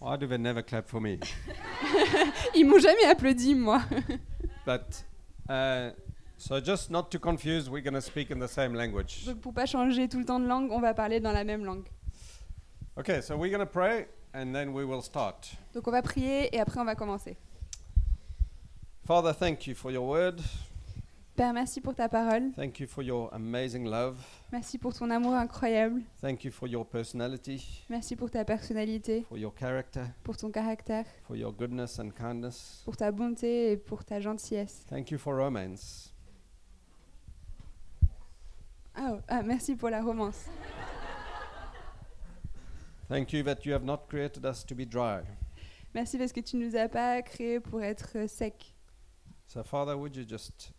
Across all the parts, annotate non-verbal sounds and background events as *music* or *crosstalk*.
Why do they never clap for me? *laughs* Ils m'ont jamais applaudi, moi. *laughs* But uh, so just not to confuse, we're going to speak in the same language. Donc pour pas changer tout le temps de langue, on va parler dans la même langue. Okay, so we're going to pray and then we will start. Donc on va prier et après on va commencer. Father, thank you for your word. Père, merci pour ta parole. Thank you for your amazing love. Merci pour ton amour incroyable. Thank you for your personality, Merci pour ta personnalité, for your character, pour ton caractère, for your goodness and kindness. pour ta bonté et pour ta gentillesse. Thank you for romance. Oh, ah, merci pour la romance. Thank you that you have not created us to be dry. Merci parce que tu nous as pas créés pour être secs. So, Father, would you just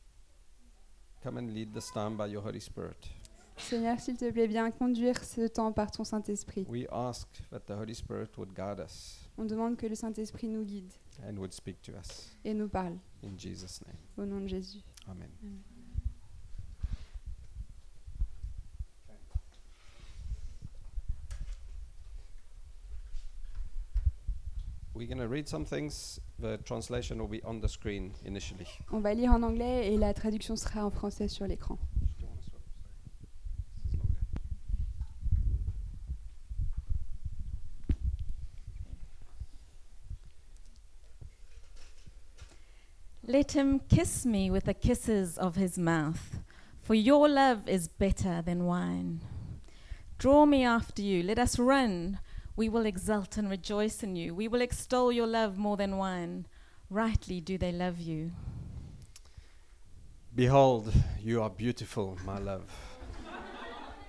come and lead this time by your Holy Spirit? Seigneur, s'il te plaît, viens conduire ce temps par ton Saint-Esprit. We ask that the Holy Spirit would guide us On demande que le Saint-Esprit nous guide and would speak to us. et nous parle. In Jesus' name. Au nom de Jésus. Amen. Amen. We're going to read some things. The translation will be on the screen initially. On va lire en anglais et la traduction sera en français sur l'écran. Let him kiss me with the kisses of his mouth, for your love is better than wine. Draw me after you, let us run. We will exult and rejoice in you. We will extol your love more than wine. Rightly do they love you. Behold, you are beautiful, my love.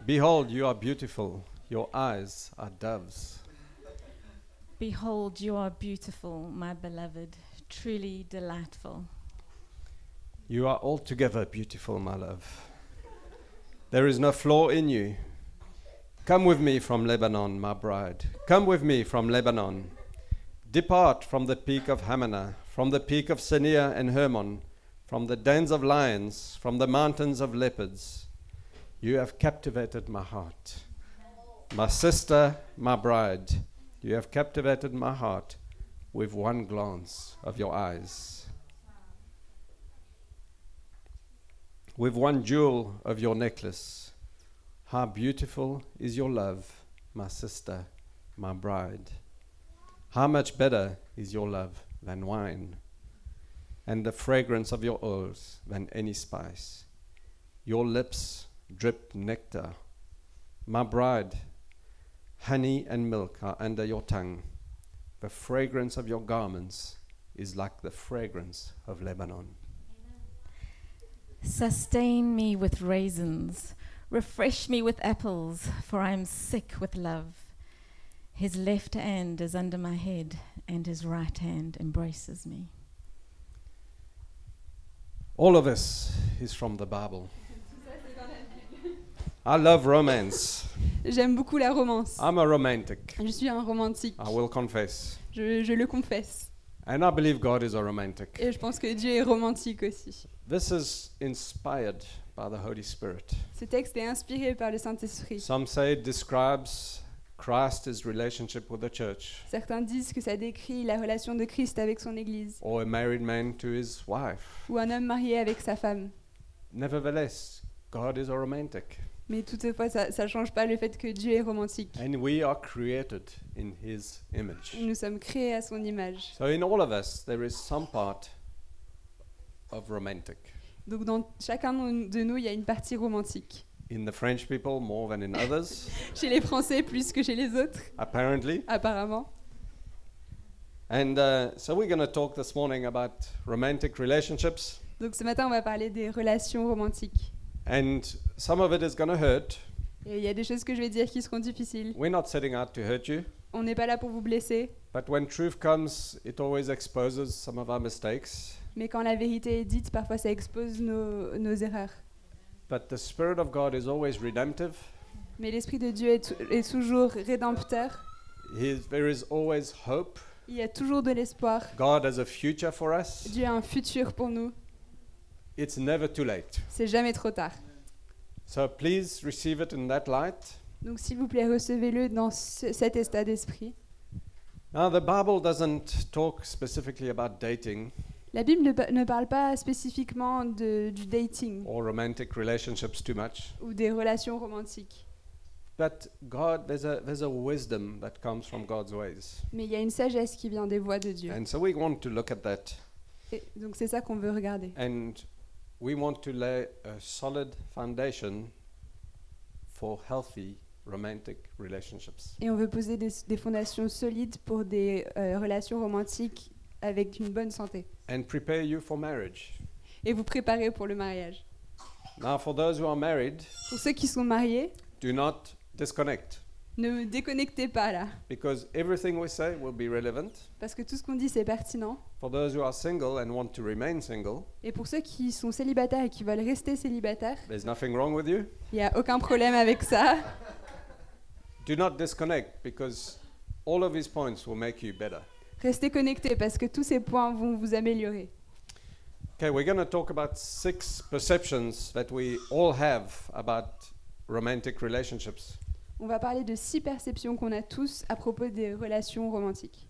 Behold, you are beautiful. Your eyes are doves. Behold, you are beautiful, my beloved, truly delightful. You are altogether beautiful, my love. There is no flaw in you. Come with me from Lebanon, my bride. Come with me from Lebanon. Depart from the peak of Hamana, from the peak of Senir and Hermon, from the dens of lions, from the mountains of leopards. You have captivated my heart. My sister, my bride, you have captivated my heart with one glance of your eyes. with one jewel of your necklace. How beautiful is your love, my sister, my bride. How much better is your love than wine, and the fragrance of your oils than any spice. Your lips drip nectar. My bride, honey and milk are under your tongue. The fragrance of your garments is like the fragrance of Lebanon. Sustain me with raisins, refresh me with apples, for I am sick with love. His left hand is under my head, and his right hand embraces me. All of this is from the Bible. I love romance. J'aime beaucoup la romance. I'm a romantic. Je suis un romantique. I will confess. Je, je le confesse. And I believe God is a romantic. Et je pense que Dieu est romantique aussi. This is inspired by the Holy Spirit. Ce texte est inspiré par le Saint-Esprit. Some say it describes Christ's relationship with the church, Certains disent que ça décrit la relation de Christ avec son Église, or a married man to his wife. ou un homme marié avec sa femme. Nevertheless, God is a romantic. Mais toutefois, ça ne change pas le fait que Dieu est romantique. And we are created in his image. Nous sommes créés à son image. So in all of us, there is some part of romantic. Donc dans chacun de nous, il y a une partie romantique. In the French people, more than in others, *laughs* Chez les Français, plus que chez les autres, apparently. apparemment. And uh, so we're going to talk this morning about romantic relationships. Donc ce matin, on va parler des relations romantiques. And some of it is going to hurt. Et il y a des choses que je vais dire qui seront difficiles. We're not setting out to hurt you. On n'est pas là pour vous blesser, But when truth comes, it always exposes some of our mistakes. Mais quand la vérité est dite, parfois ça expose nos, nos erreurs. But the Spirit of God is always redemptive. Mais l'Esprit de Dieu est, est toujours rédempteur. He, there is always hope. Il y a toujours de l'espoir. God has a future for us. Dieu a un futur pour nous. It's never too late. C'est jamais trop tard. So please receive it in that light. Donc s'il vous plaît, recevez-le dans ce- cet état d'esprit. Now, the Bible doesn't talk specifically about dating La Bible ne, pa- ne parle pas spécifiquement de- du dating or romantic relationships too much. ou des relations romantiques. But God, there's a, there's a wisdom that comes from God's ways. Mais il y a une sagesse qui vient des voies de Dieu. And so we want to look at that. Et donc c'est ça qu'on veut regarder. And we want to lay a solid foundation for healthy romantic relationships. Et on veut poser des, des fondations solides pour des euh, relations romantiques avec une bonne santé. And prepare you for marriage. Et vous préparer pour le mariage. Now, for those who are married, Pour ceux qui sont mariés, do not disconnect ne déconnectez pas là. because everything we say will be relevant. Parce que tout ce qu'on dit, c'est pertinent. For those who are single and want to remain single, Et pour ceux qui sont célibataires et qui veulent rester célibataires, there's nothing wrong with you. il n'y a aucun problème avec ça. Do not disconnect because all of these points will make you better. Restez connectés parce que tous ces points vont vous améliorer. Okay, we're going to talk about six perceptions that we all have about romantic relationships. On va parler de six perceptions qu'on a tous à propos des relations romantiques.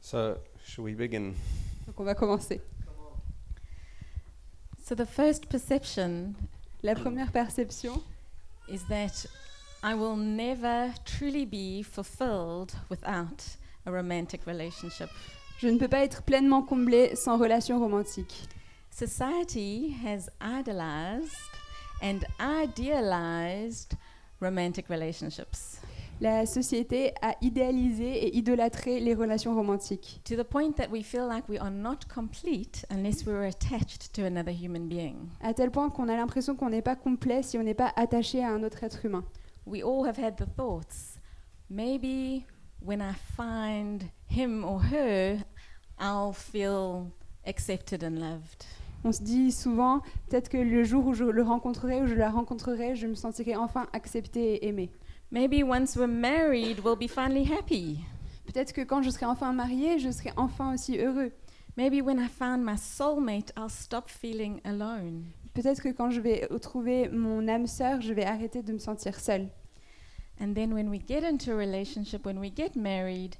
So, should we begin? Donc on va commencer. So, the first perception La première perception, is that I will never truly be fulfilled without a romantic relationship. je ne peux pas être pleinement comblée sans relation romantique. Society has idolized and idealized romantic relationships La société a idéalisé et idolâtré les relations romantiques, to the point that we feel like we are not complete unless we're attached to another human being. à tel point qu'on a l'impression qu'on n'est pas complet si on n'est pas attaché à un autre être humain. We all have had the thoughts maybe when I find him or her, I'll feel accepted and loved. On se dit souvent, peut-être que le jour où je le rencontrerai ou je la rencontrerai, je me sentirai enfin acceptée et aimée. Maybe once we're married, we'll be finally happy. Peut-être que quand je serai enfin mariée, je serai enfin aussi heureux. Maybe when I found my soulmate, I'll stop feeling alone. Peut-être que quand je vais trouver mon âme sœur, je vais arrêter de me sentir seule. And then when we get into a relationship, when we get married,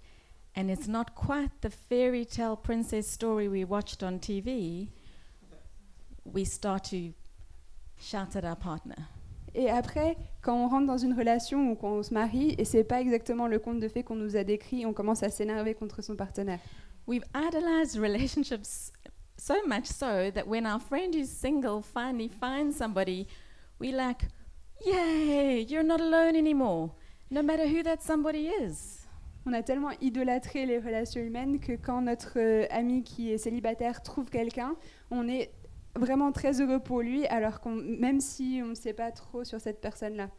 and it's not quite the fairy tale princess story we watched on TV, we start to shout at our partner. Et après, quand on rentre dans une relation ou quand on se marie, et c'est pas exactement le conte de fées qu'on nous a décrit, on commence à s'énerver contre son partenaire. We've idolized relationships so much so that when our friend who's single finally finds somebody, we like, yay, you're not alone anymore, no matter who that somebody is. On a tellement idolâtré les relations humaines que quand notre euh, ami qui est célibataire trouve quelqu'un, on est vraiment très heureux pour lui, alors qu'on, même si on ne sait pas trop sur cette personne-là.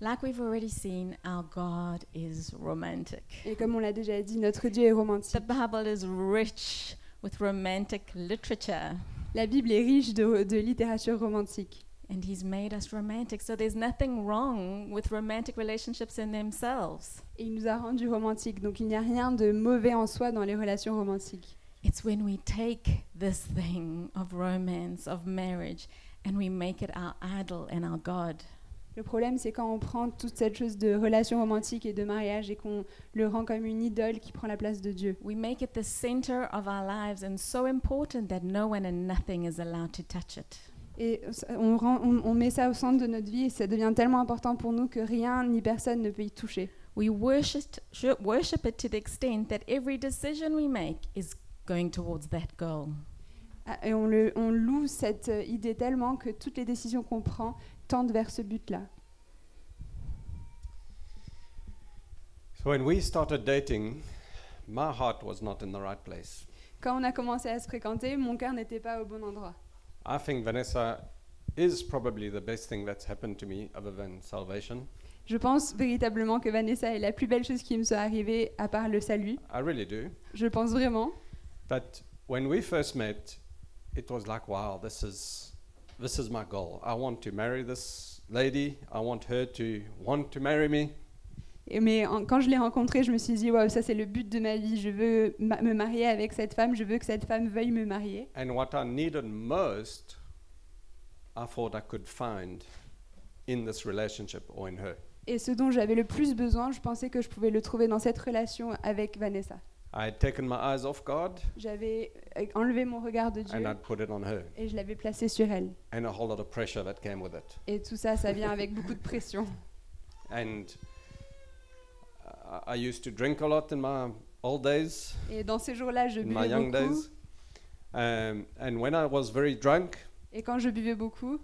Like we've already seen, our God is romantic. Et comme on l'a déjà dit, notre Dieu est The romantique. Bible is rich with romantic literature, La Bible est riche de, de littérature romantique. And He's made us romantic. So there's nothing wrong with romantic relationships in themselves. Et il nous a rendus romantiques. Donc il n'y a rien de mauvais en soi dans les relations romantiques. It's when we take this thing of romance, of marriage, and we make it our idol and our God. Le problème, c'est quand on prend toute cette chose de relation romantique et de mariage et qu'on le rend comme une idole qui prend la place de Dieu. We make it the center of our lives and so important that no one and nothing is allowed to touch it. Et on, rend- on- on met ça au centre de notre vie et ça devient tellement important pour nous que rien ni personne ne peut y toucher. We worship, sh- worship it to the extent that every decision we make is going towards that goal. Ah, Et on, le- on loue cette euh, idée tellement que toutes les décisions qu'on prend tendent vers ce but-là. So, when we started dating, my heart was not in the right place. Quand on a commencé à se fréquenter, mon cœur n'était pas au bon endroit. I think Vanessa is probably the best thing that's happened to me other than salvation. Je pense véritablement que Vanessa est la plus belle chose qui me soit arrivée à part le salut. I really do. Je pense vraiment. But when we first met, it was like, wow, this is this is my goal. I want to marry this lady. I want her to want to marry me. Et mais en- quand je l'ai rencontrée, je me suis dit, waouh, ça c'est le but de ma vie. Je veux ma- me marier avec cette femme. Je veux que cette femme veuille me marier. And what I needed most, I thought I could find in this relationship or in her. Et ce dont j'avais le plus besoin, je pensais que je pouvais le trouver dans cette relation avec Vanessa. I had taken my eyes off God J'avais euh, enlevé mon regard de Dieu and I'd put it on her, et je l'avais placé sur elle. and a whole lot of pressure that came with it. Et tout ça, ça vient avec beaucoup de pression. And I- used to drink a lot in my old days, Et dans ces jours-là, je in my buvais young beaucoup. days. Um, and when I was very drunk, Et quand je buvais beaucoup,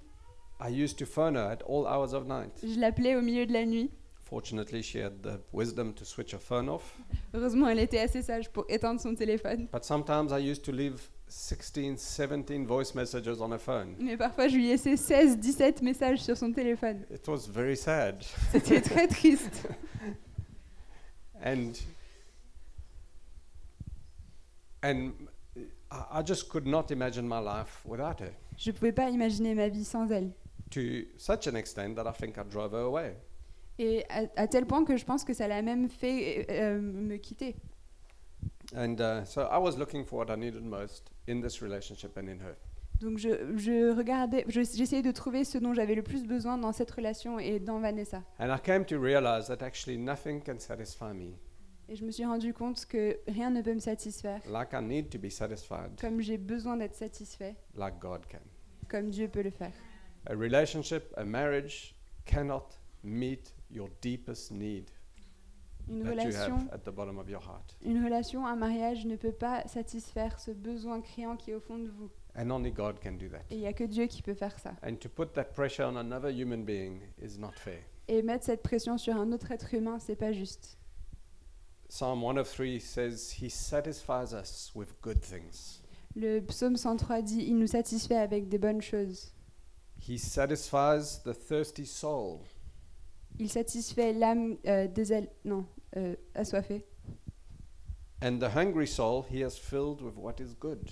I used to phone her at all hours of night. je l'appelais au milieu de la nuit. Fortunately, she had the wisdom to switch her phone off. Heureusement, elle était assez sage pour éteindre son téléphone. But sometimes I used to leave 16, 17 voice messages on her phone. Mais parfois, je lui laissais 16, 17 messages sur son téléphone. It was very sad. C'était très triste. *laughs* And and I I just could not imagine my life without her. Je ne pouvais pas imaginer ma vie sans elle. To such an extent that I think I drove her away. Et à, à tel point que je pense que ça l'a même fait euh, euh, me quitter. And uh, so I was looking for what I needed most in this relationship and in her. Donc je, je regardais, je- j'essayais de trouver ce dont j'avais le plus besoin dans cette relation et dans Vanessa. And I came to realize that actually nothing can satisfy me Et je me suis rendu compte que rien ne peut me satisfaire, like I need to be satisfied, comme j'ai besoin d'être satisfait, like God can. comme Dieu peut le faire. A relationship, a marriage cannot meet your deepest need Une relation, une relation, un mariage ne peut pas satisfaire ce besoin criant qui est au fond de vous. And only God can do that. Et il n'y a que Dieu qui peut faire ça. And to put that pressure on another human being is not fair. Et mettre cette pression sur un autre être humain, c'est pas juste. Psalm 103 says, He satisfies us with good things. Le psaume 103 dit Il nous satisfait avec des bonnes choses. He satisfies the thirsty soul. Il satisfait l'âme euh, désel- non, euh, assoiffée. And the hungry soul he has filled with what is good.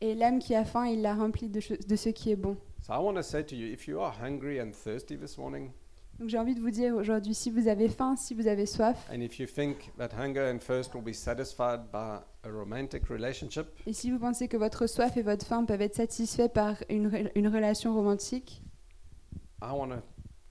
Et l'âme qui a faim, il l'a remplie de, de ce qui est bon. So I want to say to you if you are hungry and thirsty this morning, Donc j'ai envie de vous dire aujourd'hui, si vous avez faim, si vous avez soif, and if you think that hunger and thirst will be satisfied by a romantic relationship, et si vous pensez que votre soif et votre faim peuvent être satisfaits par une, une relation romantique, I want to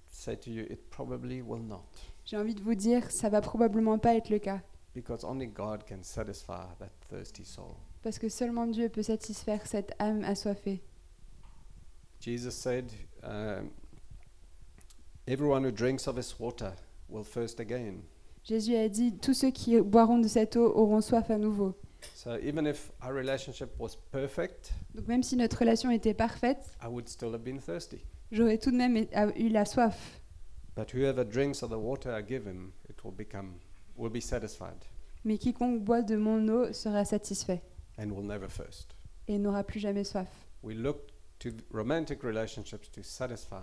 say to you it probably will not. j'ai envie de vous dire, ça va probablement pas être le cas. Because only God can satisfy that thirsty soul. Parce que seulement Dieu peut satisfaire cette âme assoiffée. Jesus said, um, Everyone who drinks of this water will thirst again. Jésus a dit, tous ceux qui boiront de cette eau auront soif à nouveau. So even if our relationship was perfect, Donc même si notre relation était parfaite, I would still have been thirsty. j'aurais tout de même eu la soif. But whoever drinks of the water I give him, it will become will be satisfied Mais quiconque boit de mon eau sera satisfait and will never thirst. et n'aura plus jamais soif. We look to romantic relationships to satisfy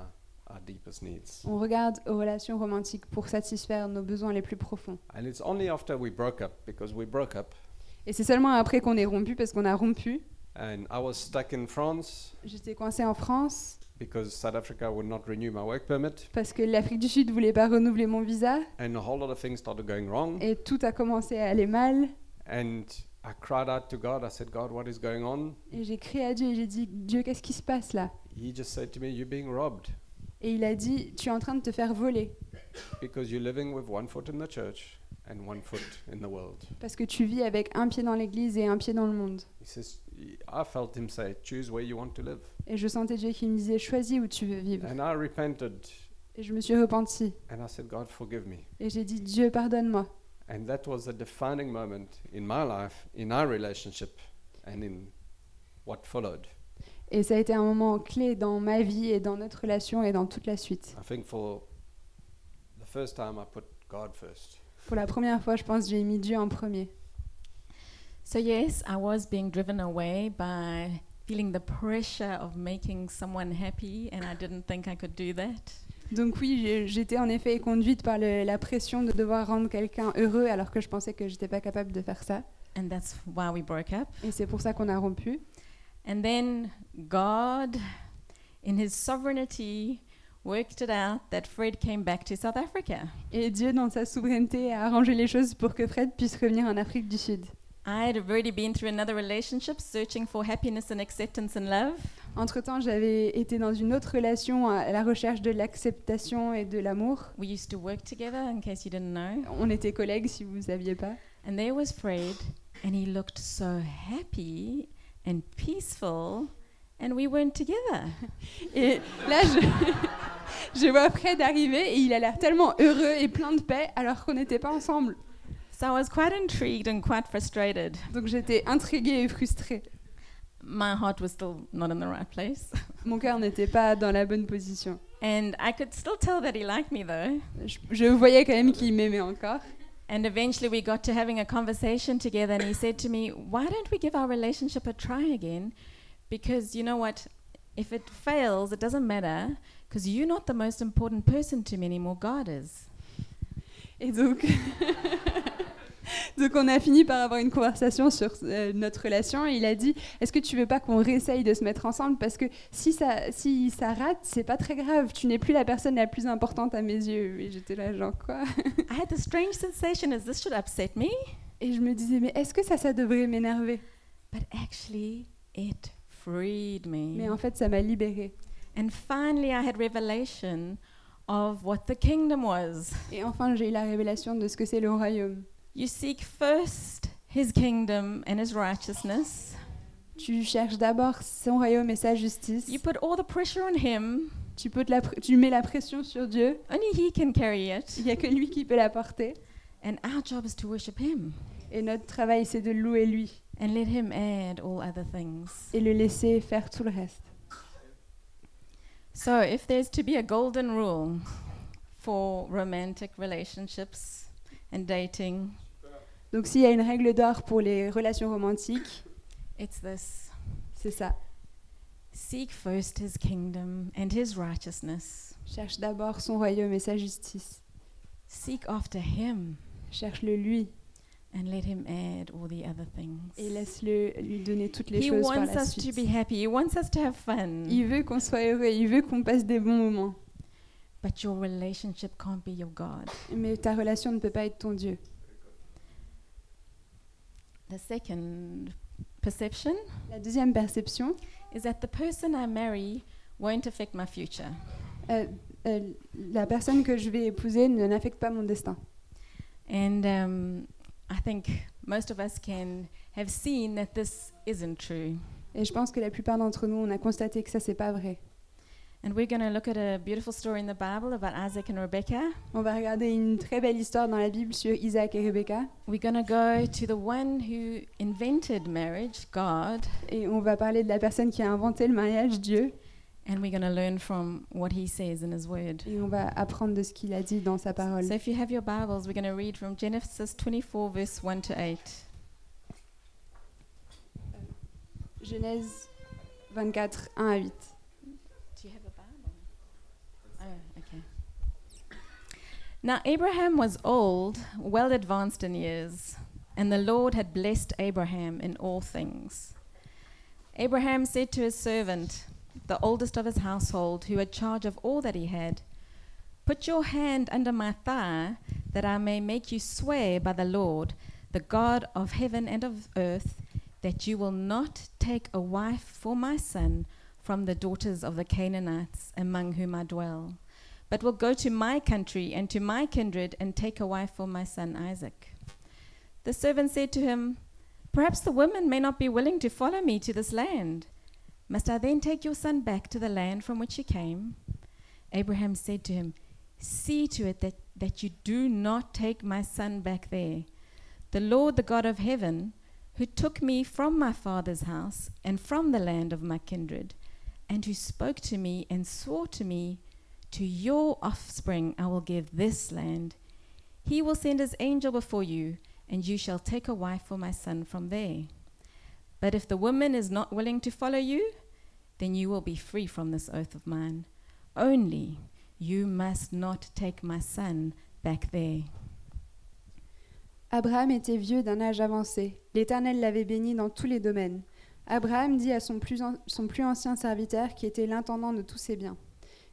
our deepest needs. On regarde aux relations romantiques pour satisfaire nos besoins les plus profonds. And it's only after we broke up, because we broke up, Et c'est seulement après qu'on est rompu, parce qu'on a rompu. and I was stuck in France J'étais coincée en France because South Africa would not renew my work permit, parce que l'Afrique du Sud voulait pas renouveler mon visa and a whole lot of things started going wrong. et tout a commencé à aller mal. And I cried out to God. I said, God, what is going on? Et j'ai crié à Dieu et j'ai dit Dieu, qu'est-ce qui se passe là? He just said to me, You're being robbed Et il a dit Tu es en train de te faire voler because you're living with one foot in the church and one foot in the world. parce que tu vis avec un pied dans l'église et un pied dans le monde. He says, I felt him say, Choose where you want to live. Et je sentais Dieu qui me disait Choisis où tu veux vivre. And I repented Et je me suis repentie and I said, God, forgive me. et j'ai dit Dieu, pardonne-moi. And that was a defining moment in my life, in our relationship, and in what followed. Et ça a été un moment clé dans ma vie et dans notre relation et dans toute la suite. I think for the first time, I put God first. Pour la première fois, je pense, j'ai mis Dieu en premier. So, yes, I was being driven away by feeling the pressure of making someone happy, and I didn't think I could do that. Donc oui, j'étais en effet conduite par le- la pression de devoir rendre quelqu'un heureux alors que je pensais que j'étais pas capable de faire ça. And that's why we broke up. Et c'est pour ça qu'on a rompu. And then God, in His sovereignty, worked it out that Fred came back to South Africa. Et Dieu, dans sa souveraineté, a arrangé les choses pour que Fred puisse revenir en Afrique du Sud. I had already been through another relationship, searching for happiness and acceptance and love. Entre-temps, j'avais été dans une autre relation à la recherche de l'acceptation et de l'amour. We used to work together, in case you didn't know. On était collègues, si vous ne saviez pas. And there was Fred, and he looked so happy and peaceful, and we weren't together. *laughs* Et là, je, *laughs* je vois Fred arriver et il a l'air tellement heureux et plein de paix alors qu'on n'était pas ensemble. So I was quite intrigued and quite frustrated. Donc j'étais intriguée et frustrée. My heart was still not in the right place. *laughs* Mon cœur n'était pas dans la bonne position. And I could still tell that he liked me though. Je, je voyais quand même qu'il m'aimait encore. And eventually we got to having a conversation together, and he said to me, Why don't we give our relationship a try again? Because you know what? If it fails, it doesn't matter, because you're not the most important person to me anymore, God is. Et donc, *laughs* *laughs* donc on a fini par avoir une conversation sur euh, notre relation. Et il a dit Est-ce que tu veux pas qu'on réessaye de se mettre ensemble? Parce que si ça, si ça rate, c'est pas très grave. Tu n'es plus la personne la plus importante à mes yeux. Et j'étais là, genre quoi? *laughs* I had the strange sensation as this should upset me, Et je me disais Mais est-ce que ça, ça devrait m'énerver? But actually it freed me. Mais en fait, ça m'a libérée. And finally, I had revelation of what the kingdom was. Et enfin, j'ai eu la révélation de ce que c'est le royaume. You seek first his kingdom and his righteousness. Tu cherches d'abord son royaume et sa justice. You put all the pressure on him. Tu, peux la tu mets la pression sur Dieu. Only he can carry it. Il n'y a que lui qui peut la porter. And our job is to worship him Et notre travail, c'est de louer lui and let him add all other things. et le laisser faire tout le reste. So, if there's to be a golden rule for romantic relationships and dating, Donc s'il y a une règle d'or pour les relations romantiques, it's this c'est ça. seek first his kingdom and his righteousness. Cherche d'abord son royaume et sa justice. Seek after him Cherche-le lui and let him add all the other things. et laisse-le lui donner toutes les He choses par wants la us to suite. be happy. He wants us to have fun. Il veut qu'on soit heureux, il veut qu'on passe des bons moments. But your relationship can't be your God. Mais ta relation ne peut pas être ton Dieu. The second perception La deuxième perception, is that the person I marry won't affect my future. euh, euh, la personne que je vais épouser ne n'affecte pas mon destin. And um, I think most of us can have seen that this isn't true. Et je pense que la plupart d'entre nous, on a constaté que ça, c'est pas vrai. And we're going to look at a beautiful story in the Bible about Isaac and Rebecca. On va regarder une très belle histoire dans la Bible sur Isaac et Rebecca. We're going to go to the one who invented marriage, God, Et on va parler de la personne qui a inventé le mariage, Dieu. and we're going to learn from what he says in his word. Et on va apprendre de ce qu'il a dit dans sa parole. So if you have your Bibles, we're going to read from Genesis 24, verse 1 to 8. Genèse 24, 1 à 8. Now Abraham was old, well advanced in years, and the Lord had blessed Abraham in all things. Abraham said to his servant, the oldest of his household, who had charge of all that he had, Put your hand under my thigh, that I may make you swear by the Lord, the God of heaven and of earth, that you will not take a wife for my son from the daughters of the Canaanites among whom I dwell, but will go to my country and to my kindred and take a wife for my son Isaac. The servant said to him, Perhaps the woman may not be willing to follow me to this land. Must I then take your son back to the land from which he came? Abraham said to him, See to it that, that you do not take my son back there. The Lord, the God of heaven, who took me from my father's house and from the land of my kindred, and who spoke to me and swore to me, To your offspring I will give this land. He will send his angel before you, and you shall take a wife for my son from there. But if the woman is not willing to follow you, then you will be free from this oath of mine. Only you must not take my son back there. Abraham était vieux d'un âge avancé. L'Éternel l'avait béni dans tous les domaines. Abraham dit à son plus, an- son plus ancien serviteur, qui était l'intendant de tous ses biens,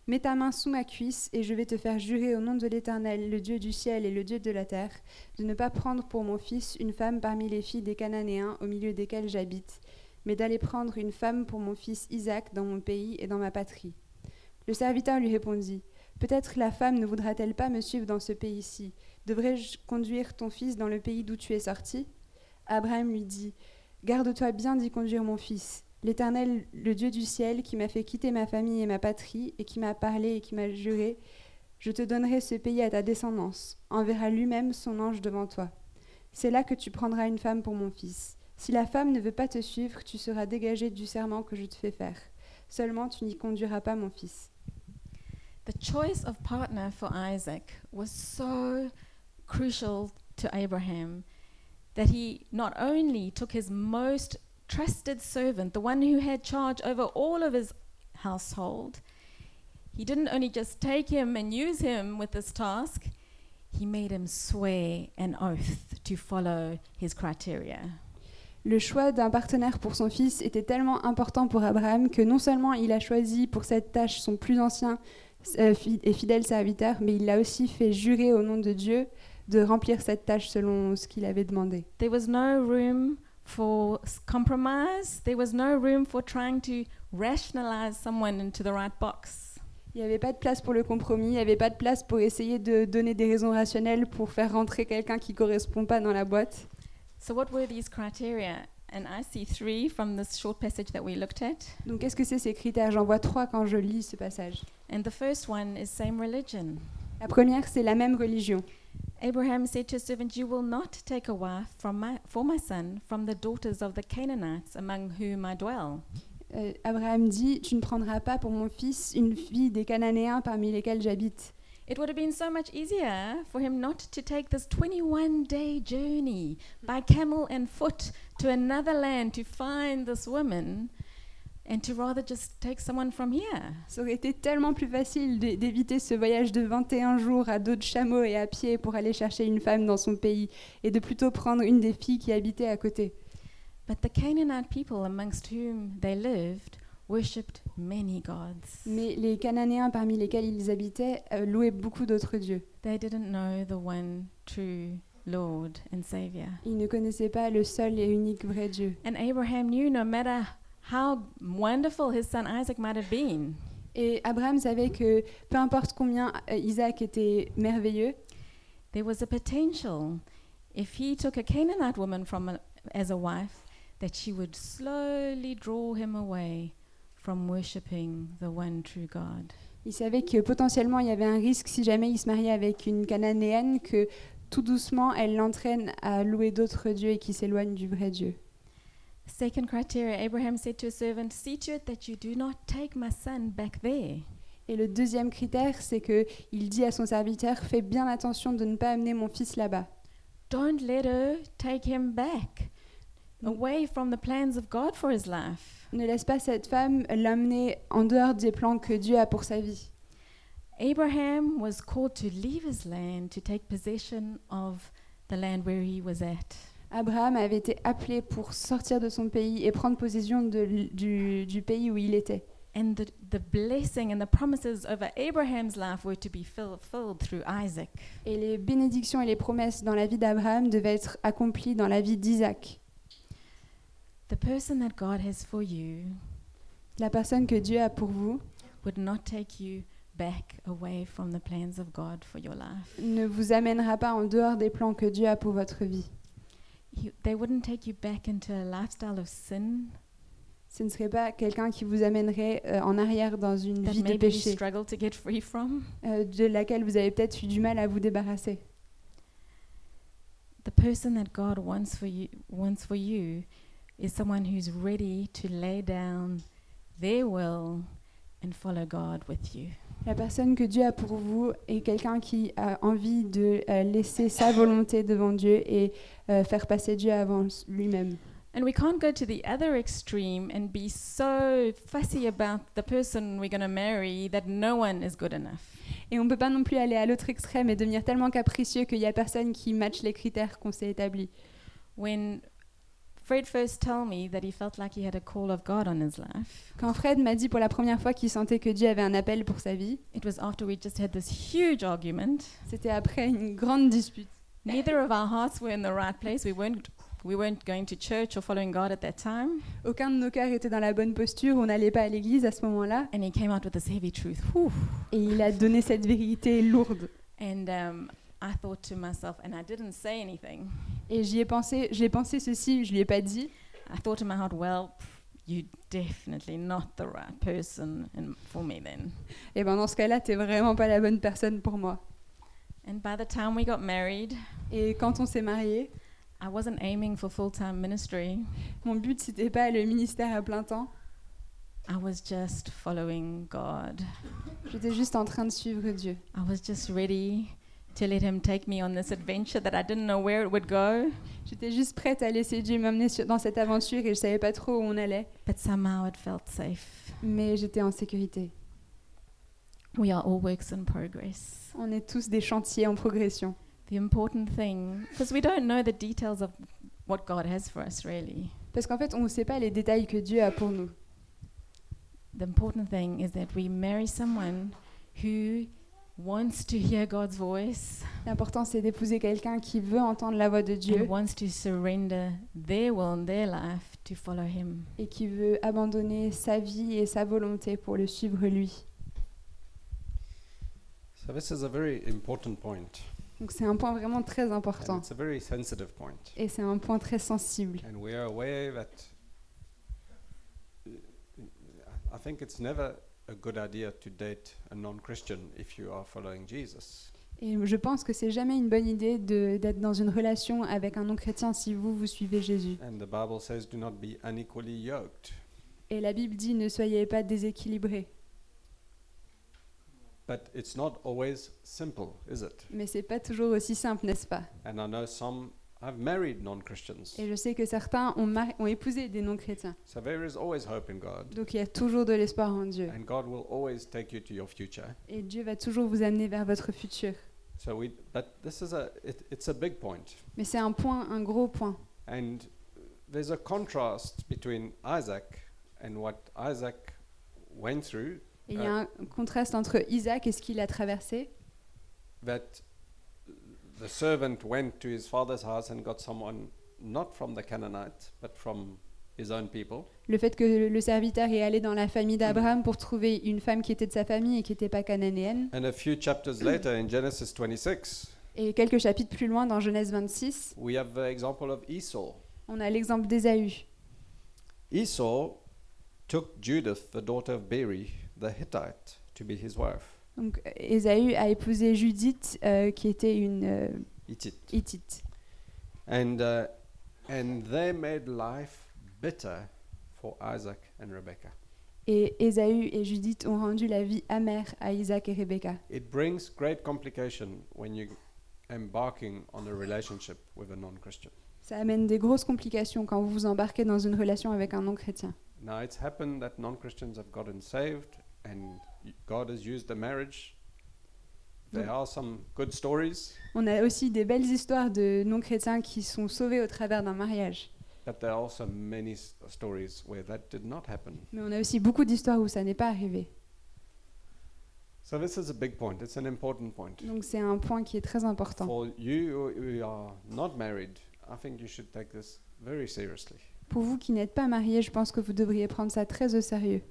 Mets ta main sous ma cuisse, et je vais te faire jurer au nom de l'Éternel, le Dieu du ciel et le Dieu de la terre, de ne pas prendre pour mon fils une femme parmi les filles des Cananéens au milieu desquels j'habite, mais d'aller prendre une femme pour mon fils Isaac dans mon pays et dans ma patrie. Le serviteur lui répondit, Peut-être la femme ne voudra-t-elle pas me suivre dans ce pays-ci? Devrais-je conduire ton fils dans le pays d'où tu es sorti? Abraham lui dit, Garde-toi bien d'y conduire mon fils. L'Éternel, le Dieu du ciel, qui m'a fait quitter ma famille et ma patrie, et qui m'a parlé et qui m'a juré, je te donnerai ce pays à ta descendance, enverra lui-même son ange devant toi. C'est là que tu prendras une femme pour mon fils. Si la femme ne veut pas te suivre, tu seras dégagé du serment que je te fais faire. Seulement tu n'y conduiras pas mon fils. The choice of partner for Isaac was so crucial to Abraham that he not only took his most trusted servant, the one who had charge over all of his household, he didn't only just take him and use him with this task, he made him swear an oath to follow his criteria. Le choix d'un partenaire pour son fils était tellement important pour Abraham que non seulement il a choisi pour cette tâche son plus ancien euh, et fidèle serviteur, mais il l'a aussi fait jurer au nom de Dieu de remplir cette tâche selon ce qu'il avait demandé. There was no room for s- compromise. There was no room for trying to rationalize someone into the right box. Il n'y avait pas de place pour le compromis, il n'y avait pas de place pour essayer de donner des raisons rationnelles pour faire rentrer quelqu'un qui ne correspond pas dans la boîte. So, what were these criteria? And I see three from this short passage that we looked at. Donc qu'est-ce que c'est ces critères? J'en vois trois quand je lis ce passage. And the first one is same religion. La première, c'est la même religion. Abraham said to his servant, You will not take a wife from my, for my son from the daughters of the Canaanites among whom I dwell. Euh, Abraham dit, tu ne prendras pas pour mon fils une fille des Cananéens parmi lesquels j'habite. It would have been so much easier for him not to take this 21 day journey by camel and foot to another land to find this woman and to rather just take someone from here. Ça aurait été tellement plus facile d'é- d'éviter ce voyage de 21 jours à dos de chameau et à pied pour aller chercher une femme dans son pays et de plutôt prendre une des filles qui habitait à côté. But the Canaanite people amongst whom they lived worshipped many gods. Mais les Cananéens parmi lesquels ils habitaient euh, louaient beaucoup d'autres dieux. They didn't know the one true Lord and Savior. Ils ne connaissaient pas le seul et unique vrai Dieu. And Abraham knew no matter how wonderful his son Isaac might have been, Et Abraham savait que peu importe combien euh, Isaac était merveilleux, there was a potential if he took a Canaanite woman from a, as a wife that she would slowly draw him away from worshiping the one true God. il savait que potentiellement il y avait un risque si jamais il se mariait avec une Cananéenne que tout doucement elle l'entraîne à louer d'autres dieux et qui s'éloigne du vrai Dieu. Second criteria Abraham said to his servant, See to it that you do not take my son back there. Et le deuxième critère, c'est que il dit à son serviteur Fais bien attention de ne pas amener mon fils là-bas. Don't let her take him back away from the plans of God for his life. Ne laisse pas cette femme l'amener en dehors des plans que Dieu a pour sa vie. Abraham was called to leave his land to take possession of the land where he was at. Abraham avait été appelé pour sortir de son pays et prendre possession de du, du pays où il était. And the, the blessing and the promises over Abraham's life were to be fulfilled through Isaac. Et les bénédictions et les promesses dans la vie d'Abraham devaient être accomplies dans la vie d'Isaac. The person that God has for you La personne que Dieu a pour vous would not take you back away from the plans of God for your life. ne vous amènera pas en dehors des plans que Dieu a pour votre vie. He, they wouldn't take you back into a lifestyle of sin Ce ne serait pas quelqu'un qui vous amènerait euh, en arrière dans une that vie de maybe you péché, struggle to get free from. euh, de laquelle vous avez peut-être eu du mal à vous débarrasser. The person that God wants for you wants for you is someone who's ready to lay down their will and follow God with you. La personne que Dieu a pour vous est quelqu'un qui a envie de euh, laisser sa volonté devant Dieu et euh, faire passer Dieu avant lui-même. And we can't go to the other extreme and be so fussy about the person we're going to marry that no one is good enough. Et on ne peut pas non plus aller à l'autre extrême et devenir tellement capricieux qu'il n'y a personne qui matche les critères qu'on s'est établis. When Fred first told me that he felt like he had a call of God on his life, Quand Fred m'a dit pour la première fois qu'il sentait que Dieu avait un appel pour sa vie, it was after we just had this huge argument. c'était après une grande dispute. Neither of our hearts were in the right place. We weren't We weren't going to church or following God at that time. Aucun de nos cœurs était dans la bonne posture, on n'allait pas à l'église à ce moment-là. And he came out with this heavy truth. Whew. Et il a donné cette vérité lourde. And um, I thought to myself, and I didn't say anything. Et j'y ai pensé, j'ai pensé ceci, je lui ai pas dit. I thought in my heart, well, pff, you're definitely not the right person in, for me then. Et ben dans ce cas-là, t'es vraiment pas la bonne personne pour moi. And by the time we got married, Et quand on s'est mariés, I wasn't aiming for full time ministry. mon but c'était pas le ministère à plein temps. I was just following God. J'étais juste en train de suivre Dieu. I was just ready to let Him take me on this adventure that I didn't know where it would go, J'étais juste prête à laisser Dieu m'amener sur- dans cette aventure et je savais pas trop où on allait, but somehow it felt safe. mais j'étais en sécurité. We are all works in progress. On est tous des chantiers en progression. The important thing, because we don't know the details of what God has for us, really. Parce qu'en fait, on ne sait pas les détails que Dieu a pour nous. The important thing is that we marry someone who wants to hear God's voice L'important, c'est d'épouser quelqu'un qui veut entendre la voix de Dieu and wants to surrender their will and their life to follow Him. et qui veut abandonner sa vie et sa volonté pour le suivre lui. So this is a very important point, Donc c'est un point vraiment très and important it's a very sensitive point. et c'est un point très sensible. And we are aware that I think it's never a good idea to date a non-Christian if you are following Jesus. Et je pense que c'est jamais une bonne idée d'être dans une relation avec un non-chrétien si vous, vous suivez Jésus. And the Bible says, "Do not be unequally yoked." Et la Bible dit ne soyez pas déséquilibrés. But it's not always simple, is it? Mais c'est pas toujours aussi simple, n'est-ce pas? And I know some have married non-Christians, Et je sais que certains ont, mari- ont épousé des non-chrétiens. so there is always hope in God, Donc il y a toujours de l'espoir en Dieu. and God will always take you to your future. Et Dieu va toujours vous amener vers votre futur. So we, but this is a, it, it's a big point, Mais c'est un point, un gros point. and there's a contrast between Isaac and what Isaac went through. Et il y a un contraste entre Isaac et ce qu'il a traversé. That the servant went to his father's house and got someone not from the Canaanite, but from his own people. Le fait que le serviteur est allé dans la famille d'Abraham pour trouver une femme qui était de sa famille et qui n'était pas cananéenne. And a few chapters later, in Genesis 26, Et quelques chapitres plus loin, dans Genèse 26, we have the example of Esau. on a l'exemple d'Ésaü. Esau took Judith, the daughter of Beri, the Hittite, to be his wife. Donc Ésaü a épousé Judith, euh, qui était une euh, Hittite. Hittite. And, uh, and they made life bitter for Isaac and Rebekah. Et Ésaü et Judith ont rendu la vie amère à Isaac et Rebecca. It brings great complication when you're embarking on a relationship with a non Christian. Ça amène des grosses complications quand vous vous embarquez dans une relation avec un non-chrétien. Now, it's happened that non Christians have gotten saved and y- God has used the marriage. There are some good stories, On a aussi des belles histoires de non-chrétiens qui sont sauvés au travers d'un mariage. but there are also many s- stories where that did not happen. Mais on a aussi beaucoup d'histoires où ça n'est pas arrivé. So, this is a big point. It's an important point. Donc c'est un point qui est très important. For you who who are not married, I think you should take this very seriously. Pour vous qui n'êtes pas mariés, je pense que vous devriez prendre ça très au sérieux.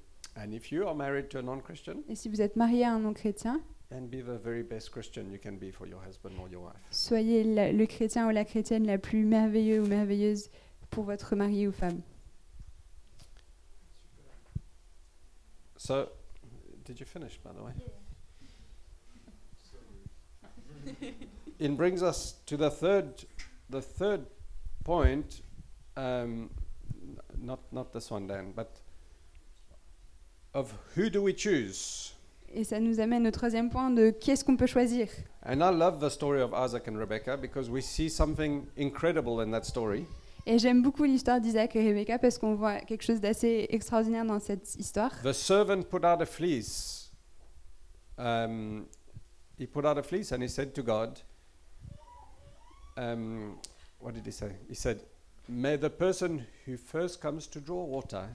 And if you are married to a non Christian, Et si vous êtes marié à un non-chrétien, then be the very best Christian you can be for your husband or your wife. soyez la- le chrétien ou la chrétienne la plus merveilleuse ou merveilleuse pour votre mari ou femme. So, did you finish, by the way? it brings us to the third, the third point. Um, n- not not this one, Dan, but of who do we choose? Et ça nous amène au troisième point de qui est-ce qu'on peut choisir. And I love the story of Isaac and Rebecca because we see something incredible in that story. Et j'aime beaucoup l'histoire d'Isaac et Rebecca parce qu'on voit quelque chose d'assez extraordinaire dans cette histoire. The servant put out a fleece. Um, he put out a fleece and he said to God, um, What did he say? He said, May the person who first comes to draw water,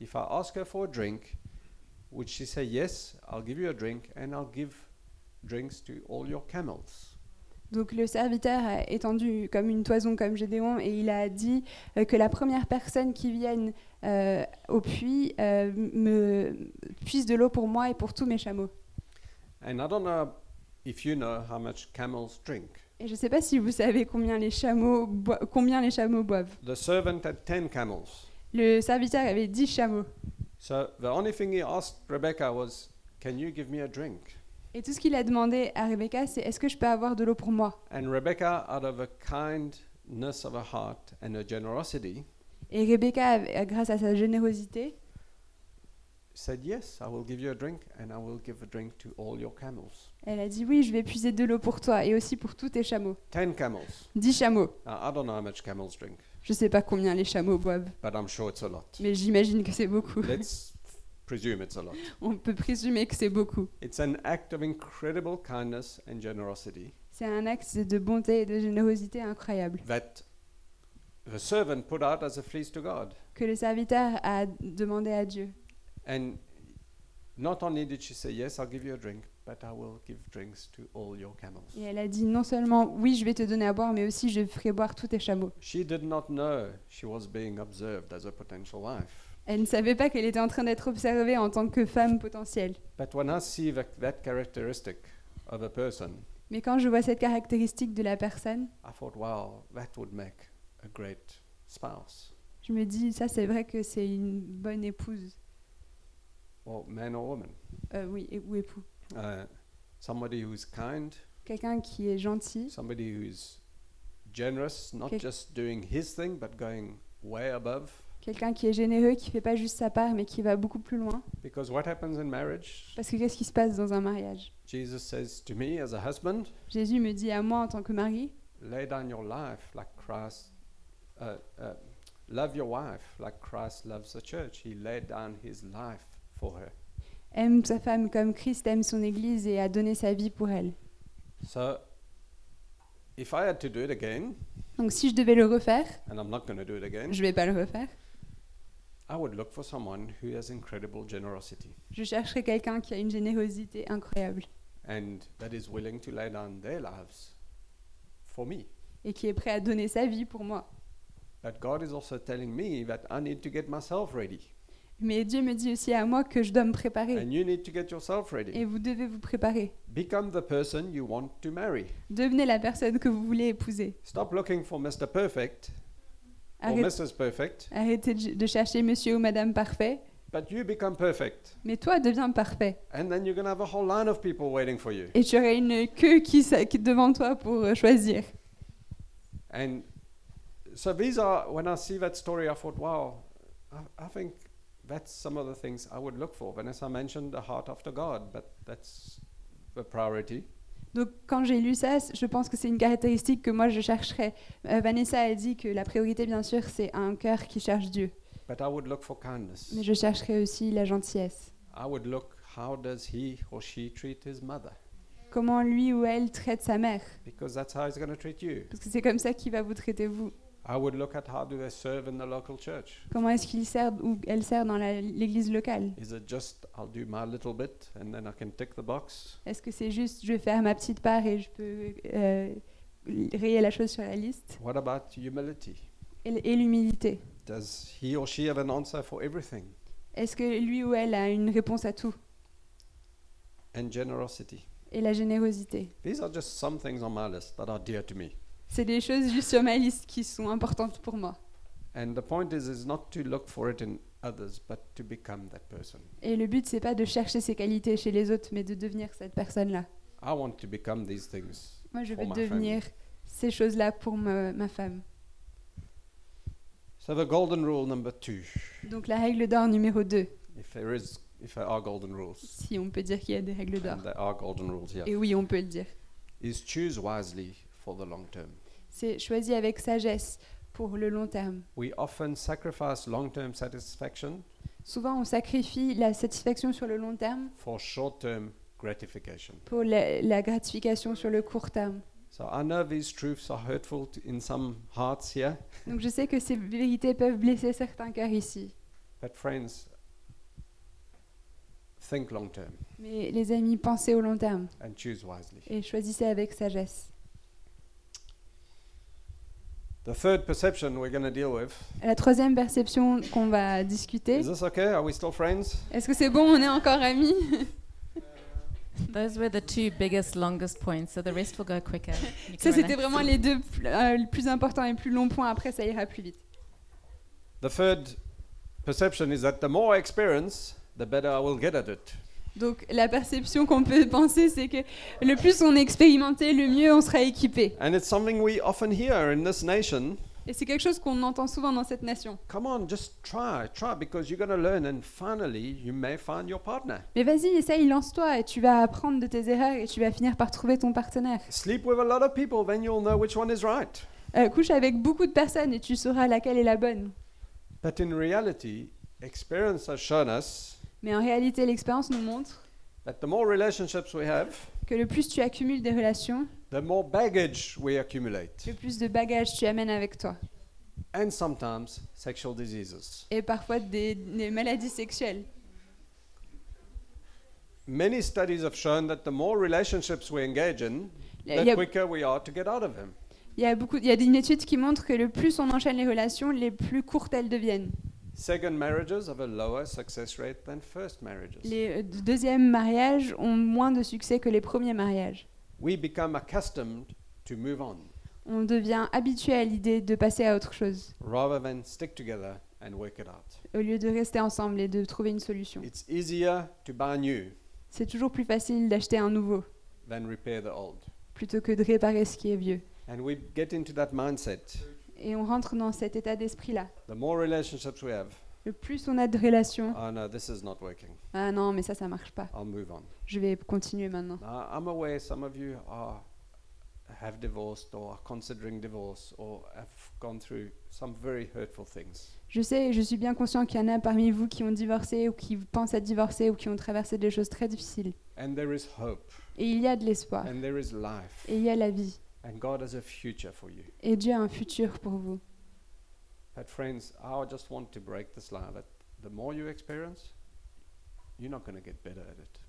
if I ask her for a drink, would she say, Yes, I'll give you a drink and I'll give drinks to all your camels? Donc le serviteur a étendu comme une toison comme Gédéon et il a dit euh, que la première personne qui vienne euh, au puits euh, me puise de l'eau pour moi et pour tous mes chameaux. And I don't know if you know how much camels drink. Et je ne sais pas si vous savez combien les chameaux, boi- combien les chameaux boivent. The servant had 10 camels. Le serviteur avait 10 chameaux. So the only thing he asked Rebecca was, Can you give me a drink? Et tout ce qu'il a demandé à Rebecca, c'est est-ce que je peux avoir de l'eau pour moi? And Rebecca, out of a kindness of her heart and her generosity, Et Rebecca, grâce à sa générosité, said, Yes, I will give you a drink, and I will give a drink to all your camels. elle a dit oui, je vais puiser de l'eau pour toi et aussi pour tous tes chameaux. 10 camels. 10 chameaux. Now, I don't know how much camels drink, Je ne sais pas combien les chameaux boivent, but I'm sure it's a lot. mais j'imagine que c'est beaucoup. Let's presume it's a lot. *laughs* On peut présumer que c'est beaucoup. It's an act of incredible kindness and generosity C'est un acte de bonté et de générosité incroyable that the servant put out as a fleece to God. que le serviteur a demandé à Dieu. And not only did she say, Yes, I'll give you a drink, but I will give drinks to all your camels. Et elle a dit non seulement oui, je vais te donner à boire, mais aussi je ferai boire tous tes chameaux. She did not know she was being observed as a potential wife. Elle ne savait pas qu'elle était en train d'être observée en tant que femme potentielle. But when I see that, that characteristic of a person, Mais quand je vois cette caractéristique de la personne, I thought, wow, that would make a great spouse, je me dis ça c'est vrai que c'est une bonne épouse. or man or woman. Euh, oui, ou époux. Uh, somebody who's kind, Quelqu'un qui est gentil, somebody who's generous, not Quel- just doing his thing, but going way above. quelqu'un qui est généreux, qui fait pas juste sa part, mais qui va beaucoup plus loin. Because what happens in marriage? Parce que qu'est-ce qui se passe dans un mariage? Jesus says to me as a husband, Jésus me dit à moi en tant que mari, lay down your life like Christ, uh, uh, love your wife like Christ loves the church. He laid down his life for her. Aime sa femme comme Christ aime son Église et a donné sa vie pour elle. So, if I had to do it again, Donc si je devais le refaire, and I'm not going to do it again, je vais pas le refaire, I would look for someone who has incredible generosity je chercherais quelqu'un qui a une générosité incroyable and that is willing to lay down their lives for me. et qui est prêt à donner sa vie pour moi. But God is also telling me that I need to get myself ready, Mais Dieu me dit aussi à moi que je dois me préparer. and you need to get yourself Et vous devez vous préparer. Become the person you want to marry. Devenez la personne que vous voulez épouser. Stop looking for Mr. Perfect or Arrête- Mrs. Perfect, arrêtez de chercher monsieur ou madame parfait, but you become perfect. mais toi deviens parfait. And then you're going to have a whole line of people waiting for you. Et tu auras une queue qui, s- qui devant toi pour euh, choisir. And so these are, when I see that story, I thought, wow, I, I think that's some of the things I would look for. Vanessa mentioned the heart after God, but that's the priority. Donc quand j'ai lu ça, je pense que c'est une caractéristique que moi je chercherais. Euh, Vanessa a dit que la priorité, bien sûr, c'est un cœur qui cherche Dieu. But I would look for kindness. Mais je chercherais aussi la gentillesse. I would look, how does he or she treat his mother? Comment lui ou elle traite sa mère? Because that's how he's going to treat you. Parce que c'est comme ça qu'il va vous traiter vous. I would look at how do they serve in the local church. Comment est-ce qu'il sert ou elle sert dans l'église locale? Is it just I'll do my little bit and then I can tick the box? Est-ce que c'est juste je vais faire ma petite part et je peux euh, rayer la chose sur la liste? What about humility? Et, et l'humilité? Does he or she have an answer for everything? Est-ce que lui ou elle a une réponse à tout? And generosity. Et la générosité. These are just some things on my list that are dear to me. C'est des choses juste sur ma liste qui sont importantes pour moi. And the point is, is not to look for it in others, but to become that person. Et le but, c'est pas de chercher ses qualités chez les autres, mais de devenir cette personne-là. I want to become these things. Moi, je veux devenir ces choses-là pour me- ma femme. So the golden rule number two, Donc la règle d'or numéro 2, if there is, if there are golden rules, si on peut dire qu'il y a des règles d'or. and there are golden rules here, Et oui, on peut le dire. is choose wisely for the long term. C'est choisi avec sagesse pour le long terme. We often sacrifice long-term satisfaction Souvent, on sacrifie la satisfaction sur le long terme for short-term gratification. pour la, la gratification sur le court terme. So I know these truths are hurtful to, in some hearts here, Donc je sais que ces vérités peuvent blesser certains cœurs ici. but friends, think long-term Mais les amis, pensez au long terme and choose wisely. et choisissez avec sagesse. The third perception we're going to deal with. La troisième perception qu'on va discuter. Is this okay? Are we still friends? Est-ce que c'est bon, on est encore amis? *laughs* Those were the two biggest, longest points, so the rest will go quicker. *laughs* Ça, c'était vraiment les deux euh, les plus importants et plus longs points. Après, ça ira plus vite. The third perception is that the more I experience, the better I will get at it. Donc, la perception qu'on peut *laughs* penser, c'est que le plus on est expérimenté, le mieux on sera équipé. And it's something we often hear in this nation. Et c'est quelque chose qu'on entend souvent dans cette nation. Come on, just try, try, because you're going to learn, and finally, you may find your partner. Mais vas-y, essaye, lance-toi et tu vas apprendre de tes erreurs et tu vas finir par trouver ton partenaire. Sleep with a lot of people, then you'll know which one is right. Euh, couche avec beaucoup de personnes et tu sauras laquelle est la bonne. But in reality, experience has shown us Mais en réalité, l'expérience nous montre that the more relationships we have, que le plus tu accumules des relations, the more baggage we accumulate, le plus de bagages tu amènes avec toi. and sometimes sexual diseases. Et parfois des, des maladies sexuelles. Many studies have shown that the more relationships we engage in, the quicker we are to get out of them. il y a beaucoup, il y a une étude qui montre que le plus on enchaîne les relations, les plus courtes elles deviennent. Second marriages have a lower success rate than first marriages. Les euh, deuxièmes mariages ont moins de succès que les premiers mariages. We become accustomed to move on On devient habitué à l'idée de passer à autre chose, rather than stick together and work it out. au lieu de rester ensemble et de trouver une solution. It's easier to buy new C'est toujours plus facile d'acheter un nouveau than repair the old. plutôt que de réparer ce qui est vieux. And we get into that mindset. Et on rentre dans cet état d'esprit-là. The more relationships we have, Le plus on a de relations, oh no, this is not working. ah non, mais ça, ça marche pas. I'll move on. Je vais continuer maintenant. Now, I'm aware some of you are have divorced or are considering divorce or have gone through some very hurtful things. Je sais, je suis bien conscient qu'il y en a parmi vous qui ont divorcé ou qui pensent à divorcer ou qui ont traversé des choses très difficiles. And there is hope Et il y a de l'espoir. and there is life. Et il y a la vie. And God has a future for you. Et Dieu a un futur pour vous. But friends, I just want to break this lie that the more you experience, you're not going to get better at it.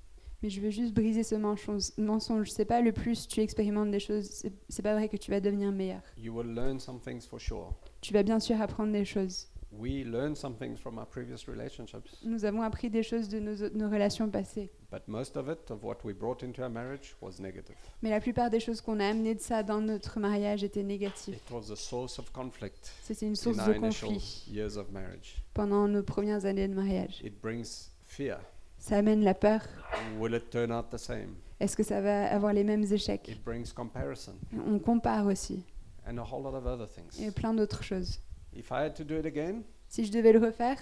Mais je veux juste briser ce mensonge. C'est pas le plus tu expérimentes des choses, c'est pas vrai que tu vas devenir meilleur. You will learn some things for sure. Tu vas bien sûr apprendre des choses. We learned some things from our previous relationships, Nous avons appris des choses de nos, nos relations passées. but most of it, of what we brought into our marriage, was negative. Mais la plupart des choses qu'on a amenées de ça dans notre mariage étaient négatives. It was a source of conflict C'était une in source our de initial conflit years of marriage. pendant nos premières années de mariage. It brings fear. Ça amène la peur. Will it turn out the same? Est-ce que ça va avoir les mêmes échecs? It brings comparison On compare aussi. and a whole lot of other things. Et plein d'autres choses. If I had to do it again, Si je devais le refaire,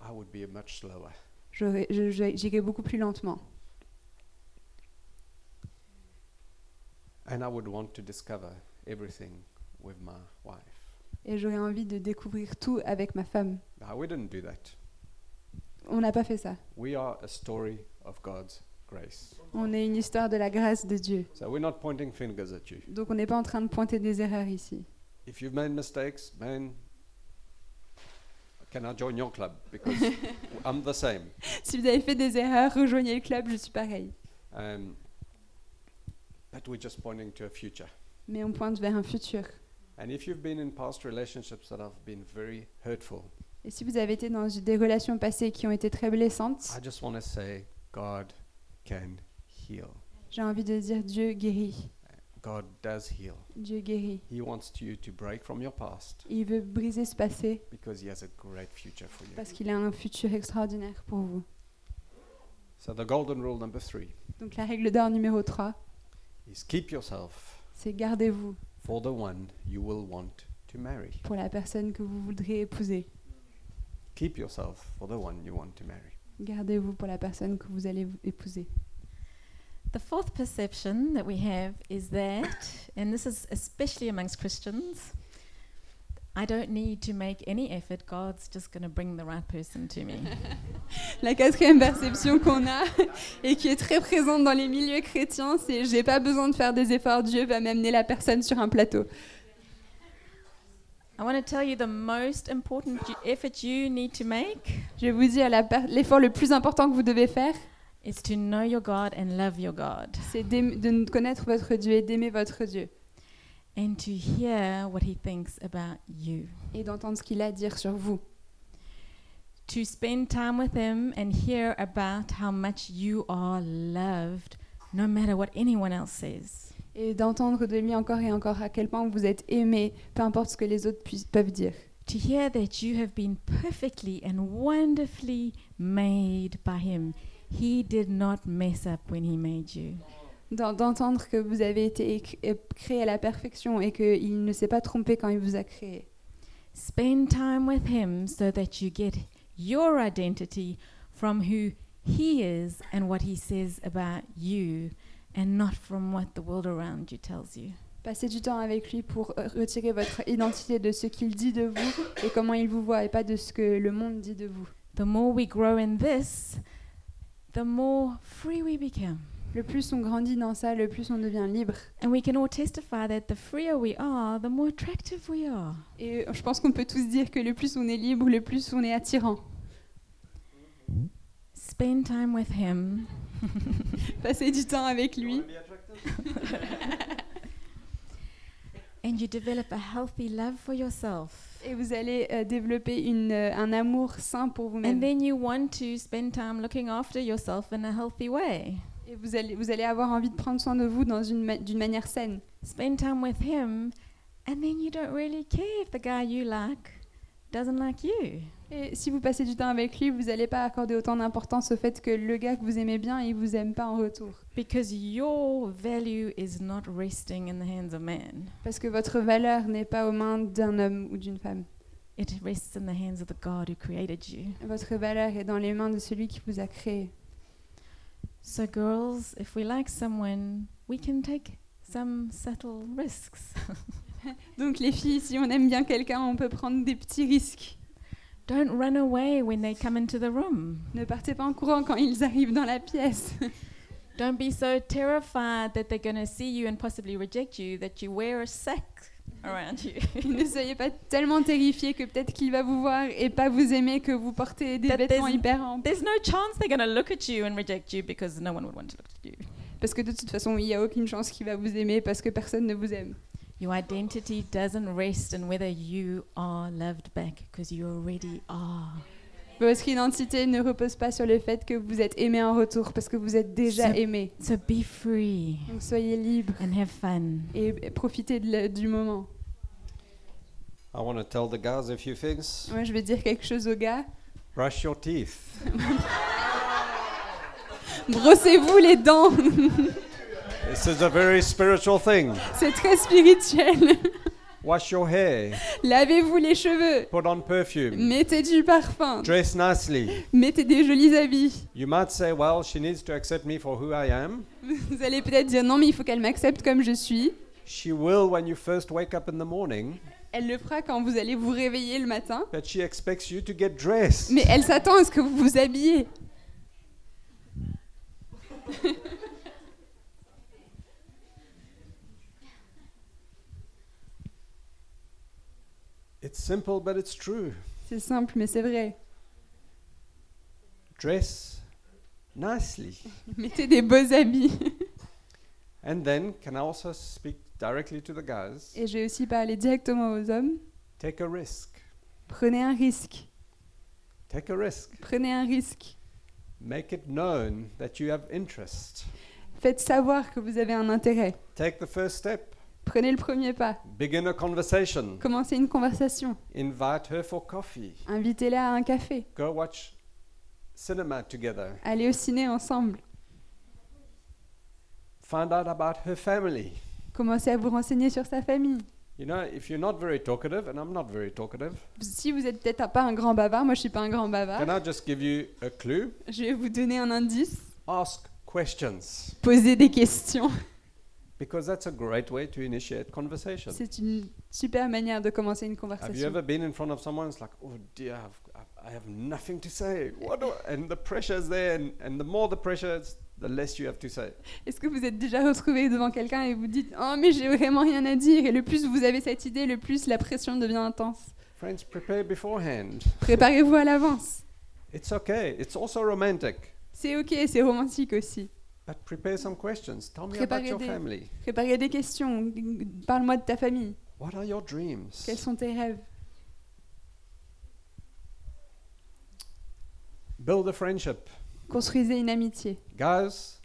I would be much slower. j'aurais- je- je- j'irais beaucoup plus lentement. And I would want to discover everything with my wife. Et j'aurais envie de découvrir tout avec ma femme. Now, we didn't do that. On n'a pas fait ça. We are a story of God's grace. On est une histoire de la grâce de Dieu. So we're not pointing fingers at you. Donc on n'est pas en train de pointer des erreurs ici. If you've made mistakes, man, can I join your club? Because *laughs* I'm the same. Si vous avez fait des erreurs, rejoignez le club, je suis pareil. Um, but we're just pointing to a future. Mais on pointe vers un futur. And if you've been in past relationships that have been very hurtful, Et si vous avez été dans des relations passées qui ont été très blessantes, I just want to say God can heal. j'ai envie de dire Dieu guérit. God does heal. Dieu guérit. He wants you to break from your past Il veut briser ce passé because He has a great future for you. parce qu'il a un futur extraordinaire pour vous. So, the golden rule number three Donc la règle d'or numéro 3, is keep yourself c'est gardez-vous for the one you will want to marry. pour la personne que vous voudrez épouser. Keep yourself for the one you want to marry. Gardez-vous pour la personne que vous allez épouser. The fourth perception that we have is that, and this is especially amongst Christians, I don't need to make any effort. God's just going to bring the right person to me. *laughs* La quatrième perception qu'on a et qui est très présente dans les milieux chrétiens, c'est j'ai pas besoin de faire des efforts, Dieu va m'amener la personne sur un plateau. I want to tell you the most important effort you need to make Je vais vous dire l'effort le plus important que vous devez faire, is to know your God and love your God. c'est de connaître votre Dieu et d'aimer votre Dieu. and to hear what he thinks about you. et d'entendre ce qu'il a à dire sur vous. To spend time with him and hear about how much you are loved, no matter what anyone else says. Et d'entendre de lui encore et encore à quel point vous êtes aimé, peu importe ce que les autres puissent- peuvent dire. To hear that you have been perfectly and wonderfully made by him. He did not mess up when he made you. D'en- D'entendre que vous avez été euh, créé à la perfection et qu'il ne s'est pas trompé quand il vous a créé. Spend time with him so that you get your identity from who he is and what he says about you and not from what the world around you tells you. Passez du temps avec lui pour euh, retirer votre identité de ce qu'il dit de vous et comment il vous voit et pas de ce que le monde dit de vous. The more we grow in this, the more free we become. Le plus on grandit dans ça, le plus on devient libre. And we can all testify that the freer we are, the more attractive we are. Et je pense qu'on peut tous dire que le plus on est libre, le plus on est attirant. Spend time with him *laughs* Passez du temps avec lui *laughs* and you develop a healthy love for yourself. Et vous allez euh, développer une, euh, un amour sain pour And vous-même. then you want to spend time looking after yourself in a healthy way. Et vous allez, vous allez avoir envie de prendre soin de vous dans une ma- d'une manière saine. Spend time with him, and then you don't really care if the guy you like doesn't like you. Et si vous passez du temps avec lui, vous n'allez pas accorder autant d'importance au fait que le gars que vous aimez bien, il vous aime pas en retour. Because your value is not resting in the hands of man. Parce que votre valeur n'est pas aux mains d'un homme ou d'une femme. It rests in the hands of the God who created you. Votre valeur est dans les mains de celui qui vous a créé. So, girls, if we like someone, we can take some subtle risks. *laughs* *laughs* Donc les filles, si on aime bien quelqu'un, on peut prendre des petits risques. Don't run away when they come into the room. Ne partez pas en courant quand ils arrivent dans la pièce. *laughs* Don't be so terrified that they're going to see you and possibly reject you that you wear a sack around you. *laughs* ne soyez pas tellement terrifiés que peut-être qu'il va vous voir et pas vous aimer que vous portez des That vêtements there's- hyper amples. There's no chance they're going to look at you and reject you because no one would want to look at you. Parce que de toute façon, il n'y a aucune chance qu'il va vous aimer parce que personne ne vous aime. Your identity doesn't rest in whether you are loved back because you already are. Votre identité ne repose pas sur le fait que vous êtes aimé en retour parce que vous êtes déjà aimé. So be free Donc soyez libre and have fun. et profitez de du moment. I want to tell the guys a few things. Moi, je vais dire quelque chose aux gars. Brush your teeth. *laughs* Brossez-vous les dents. *laughs* This is a very spiritual thing. C'est très spirituel. *laughs* Wash your hair. Lavez-vous les cheveux. Put on perfume. Mettez du parfum. Dress nicely. Mettez des jolis habits. You might say, well, she needs to accept me for who I am. Vous allez peut-être dire non, mais il faut qu'elle m'accepte comme je suis. She will when you first wake up in the morning, Elle le fera quand vous allez vous réveiller le matin. but she expects you to get dressed. Mais elle s'attend à ce que vous vous habillez. *laughs* It's simple, but it's true. C'est simple, mais c'est vrai. Dress nicely. *laughs* Mettez des beaux habits. *laughs* And then, can I also speak directly to the guys? Et je vais aussi parler directement aux hommes. Take a risk. Prenez un risque. Take a risk. Prenez un risque. Make it known that you have interest. Faites savoir que vous avez un intérêt. Take the first step. Prenez le premier pas. Begin a conversation. Commencez une conversation. Invite her for coffee. Invitez-la à un café. Go watch cinema together. Allez au ciné ensemble. Find out about her family. Commencez à vous renseigner sur sa famille. You know, if you're not very talkative, and I'm not very talkative, Si vous êtes peut-être pas un grand bavard, moi je suis pas un grand bavard, can I just give you a clue? je vais vous donner un indice. Ask questions. Posez des questions. Because that's a great way to initiate conversation. C'est une super manière de commencer une Have you conversation. ever been in front of someone? It's like, oh dear, I've, I have nothing to say. What do I-" and the pressure is there, and, and the more the pressure is, the less you have to say. Est-ce que vous êtes déjà retrouvé devant quelqu'un et vous dites Oh, mais j'ai vraiment rien à dire Et le plus vous avez cette idée, le plus la pression devient intense. Friends, prepare beforehand. Préparez-vous à l'avance. It's okay. It's also romantic. C'est ok, c'est romantique aussi. But prepare some questions. Tell me about Préparez your des- family. Préparez des questions. Parle-moi de ta famille. What are your dreams? Quels sont tes rêves? Build a friendship. Construisez une amitié. Guys,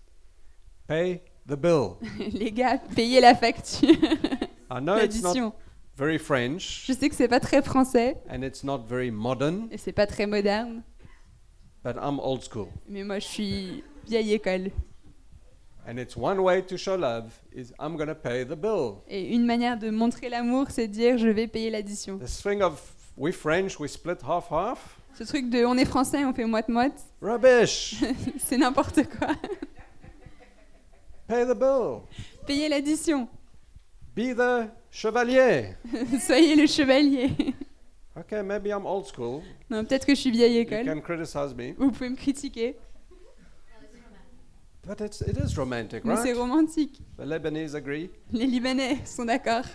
pay the bill. *laughs* Les gars, payez la facture. I know it's not very French Je sais que c'est pas très français and it's not very modern, et c'est pas très moderne, but I'm old school. mais moi je suis vieille école. Et une manière de montrer l'amour, c'est de dire je vais payer l'addition. This thing of we French, we split half half. Ce truc de on est français, on fait moite-moite, Rubbish. *laughs* c'est n'importe quoi. pay the bill. Payez l'addition. Be the chevalier. *laughs* Soyez le chevalier. Okay, maybe I'm old school. non, peut-être que je suis vieille You école. can criticize me, Vous pouvez me critiquer, but it's, it is romantic, mais c'est right? romantique. The Lebanese agree. Les Libanais sont d'accord.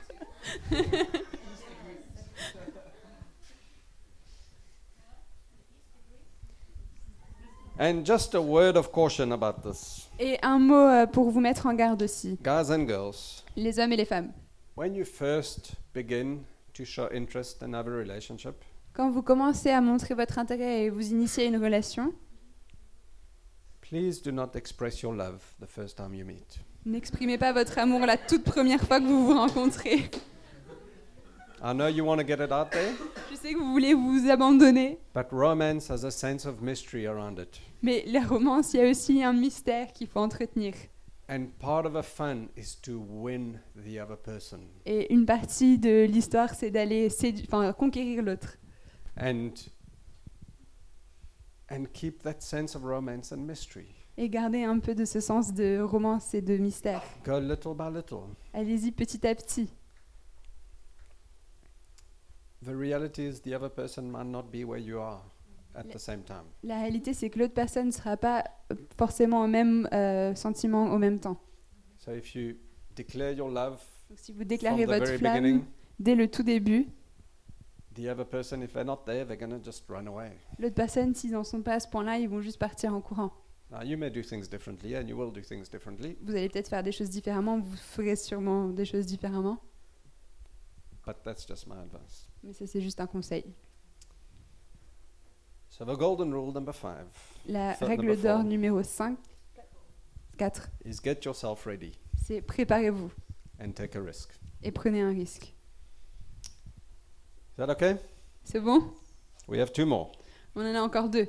And just a word of caution about this. Et un mot euh, pour vous mettre en garde aussi, Guys and girls, les hommes et les femmes. when you first begin to show interest and have a relationship, Quand vous commencez à montrer votre intérêt et vous initiez une relation, please do not express your love the first time you meet. n'exprimez pas votre amour la toute première fois que vous vous rencontrez. I know you want to get it out there, Je sais que vous voulez vous abandonner, but romance has a sense of mystery around it. mais la romance, il y a aussi un mystère qu'il faut entretenir. And part of the fun is to win the other person. Et une partie de l'histoire, c'est d'aller enfin, conquérir l'autre. And and keep that sense of romance and mystery. Et garder un peu de ce sens de romance et de mystère. Go little by little. Allez-y petit à petit. The reality is the other person might not be where you are at the same time. La réalité, c'est que l'autre personne ne sera pas forcément au même euh, sentiment au même temps. So if you declare your love Donc, si vous déclarez votre flamme dès le tout début, the other person, if they're not there, they're going to just run away. l'autre personne, s'ils n'en sont pas à ce point-là, ils vont juste partir en courant. Now, you may do things differently, and you will do things differently, Vous allez peut-être faire des choses différemment, vous ferez sûrement des choses différemment, but that's just my advice. mais ça c'est juste un conseil. So, the golden rule number five La règle d'or numéro 5, 4, is get yourself ready c'est préparez-vous and take a risk. et prenez un risque. Is that okay? C'est bon? We have two more. On en a encore deux.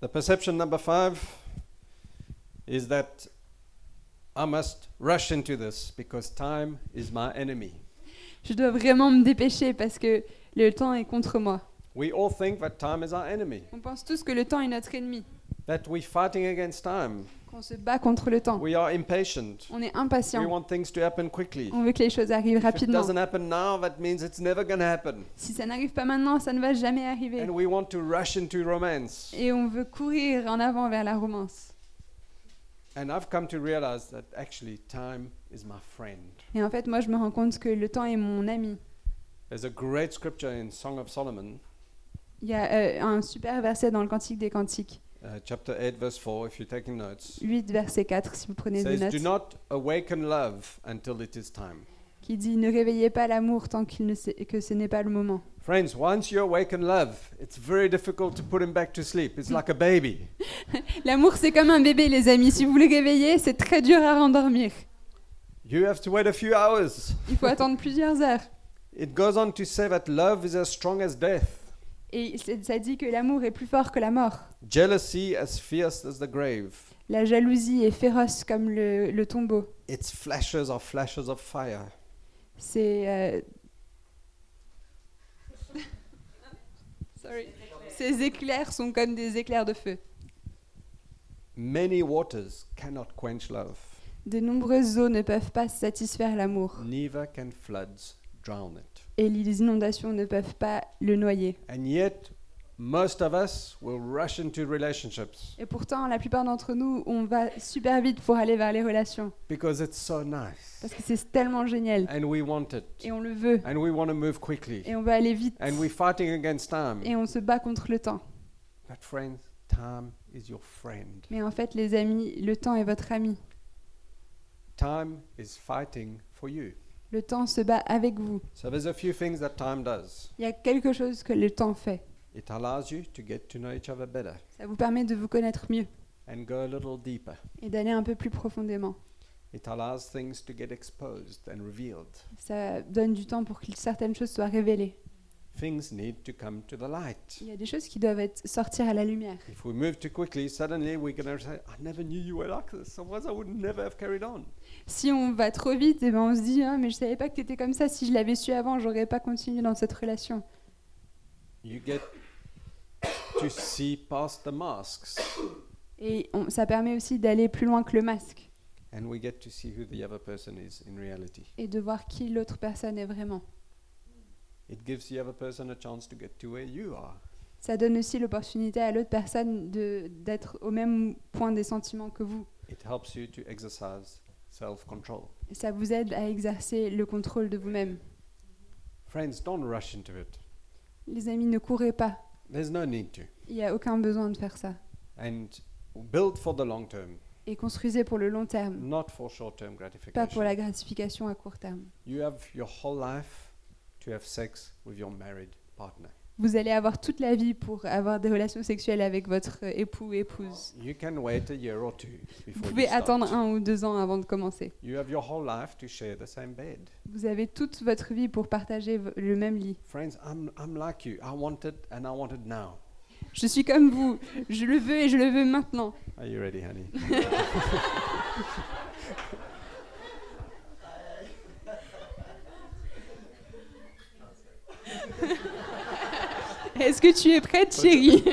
The perception number five is that I must rush into this because time is my enemy. Je dois vraiment me dépêcher parce que le temps est contre moi. We all think that time is our enemy, On pense tous que le temps est notre ennemi, that we're fighting against time. Qu'on se bat contre le temps. We are impatient. On est We impatient. want things to happen quickly. On veut que les choses arrivent If it rapidement. doesn't happen now, that means it's never going to happen. Si ça n'arrive pas maintenant, ça ne va jamais arriver. And we want to rush into romance. Et on veut courir en avant vers la romance. And I've come to realize that actually time is my friend. Et en fait, moi, je me rends compte que le temps est mon ami. There's a great scripture in Song of Solomon, Il y a euh, un super verset dans le Cantique des Cantiques, uh, chapter 8, verse 4, if you're taking notes. 8, verset 4, si vous prenez des says, Do notes, not awaken love until it is time. qui dit Ne réveillez pas l'amour tant qu'il ne sait- que ce n'est pas le moment. Friends, once you awaken love, it's very difficult to put him back to sleep. It's like a baby. *laughs* L'amour, c'est comme un bébé, les amis. Si vous le réveillez, c'est très dur à rendormir. You have to wait a few hours. Il faut attendre plusieurs heures. It goes on to say that love is as strong as death, Et ça dit que l'amour est plus fort que la mort. jealousy as fierce as the grave. La jalousie est féroce comme le, le tombeau. Its flashes are flashes of fire. C'est. euh, Sorry. Ces éclairs sont comme des éclairs de feu. Many waters cannot quench love, De nombreuses eaux ne peuvent pas satisfaire l'amour. neither can floods drown it. Et les inondations ne peuvent pas le noyer. And yet, most of us will rush into relationships Et pourtant, la plupart d'entre nous, on va super vite pour aller vers les relations. because it's so nice. Parce que c'est tellement génial. And we want it. Et on le veut. And we want to move quickly. Et on va aller vite. And we're fighting against time. Et on se bat contre le temps. But friends, time is your friend. Mais en fait, les amis, le temps est votre ami. Time is fighting for you. Le temps se bat avec vous. So there's a few things that time does. Il y a quelque chose que le temps fait. It allows you to get to know each other better Ça vous permet de vous connaître mieux and go a little deeper. et d'aller un peu plus profondément. It allows things to get exposed and revealed. Ça donne du temps pour que certaines choses soient révélées. Things need to come to the light. Il y a des choses qui doivent être, sortir à la lumière. If we move too quickly, suddenly we're going to say, I never knew you were like this. Otherwise, I would never have carried on. Si on va trop vite, eh ben on se dit ah, mais je savais pas que tu étais comme ça. Si je l'avais su avant, j'aurais pas continué dans cette relation. You get to see past the masks Et on- ça permet aussi d'aller plus loin que le masque and we get to see who the other person is in reality. et de voir qui l'autre personne est vraiment. It gives the other person a chance to get to where you are. Ça donne aussi l'opportunité à l'autre personne d'être au même point des sentiments que vous. It helps you to exercise self control. Et ça vous aide à exercer le contrôle de vous-même. Friends, don't rush into it. Les amis, ne courez pas. There's no need to. Il n'y a aucun besoin de faire ça. And build for the long term, Et construisez pour le long terme, not for short term pas gratification. pour la gratification à court terme. You have your whole life to have sex with your married partner. Vous allez avoir toute la vie pour avoir des relations sexuelles avec votre époux ou épouse. You can wait a year or two Vous pouvez you attendre un ou deux ans avant de commencer. You have your whole life to share the same bed. Vous avez toute votre vie pour partager le même lit. Friends, I'm, I'm like you. I want it and I want it now. Je suis comme vous. Je le veux et je le veux maintenant. Are you ready, honey? *laughs* Est-ce que tu es prête, chérie?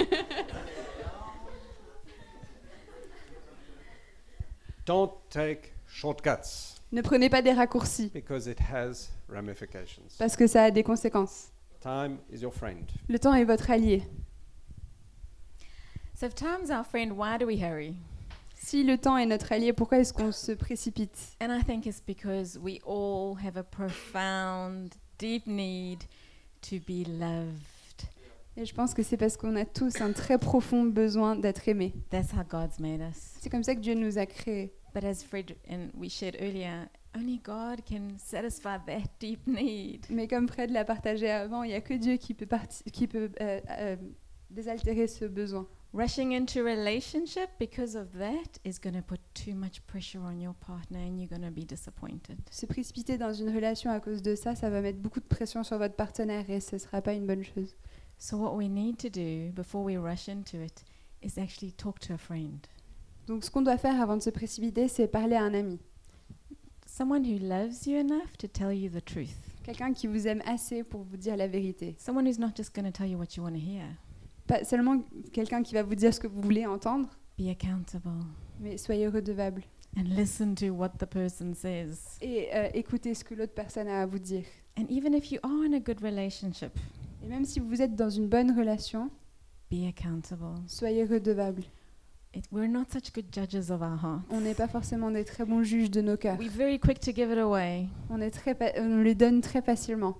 Don't take shortcuts Ne prenez pas des raccourcis because it has ramifications. parce que ça a des conséquences. Time is your friend. Le temps est votre allié. So if time's our friend, why do we hurry? Si le temps est notre allié, pourquoi est-ce qu'on se précipite? And I think it's because we all have a profound, deep need to be loved. Et je pense que c'est parce qu'on a tous un très profond besoin d'être aimés. That's how God's made us. C'est comme ça que Dieu nous a créés. But as Fred and we shared earlier, only God can satisfy that *laughs* deep need. Mais comme Fred l'a partagé avant, il n'y a que Dieu qui peut, qui peut euh, euh, désaltérer ce besoin. Rushing into relationship because of that is going to put too much pressure on your partner and you're going to be disappointed. Se précipiter dans une relation à cause de ça, ça va mettre beaucoup de pression sur votre partenaire et ce ne sera pas une bonne chose. So what we need to do before we rush into it is actually talk to a friend. Donc ce qu'on doit faire avant de se précipiter, c'est parler à un ami. Someone who loves you enough to tell you the truth. Quelqu'un qui vous aime assez pour vous dire la vérité. Someone who's not just going to tell you what you want to hear. Pas seulement quelqu'un qui va vous dire ce que vous voulez entendre, Be accountable mais soyez redevable. and listen to what the person says. Et euh, écoutez ce que l'autre personne a à vous dire. And even if you are in a good relationship, Et même si vous êtes dans une bonne relation, be accountable. soyez redevable. It, we're not such good judges of our hearts. On n'est pas forcément des très bons juges de nos cœurs. We're very quick to give it away. On, est très on les donne très facilement.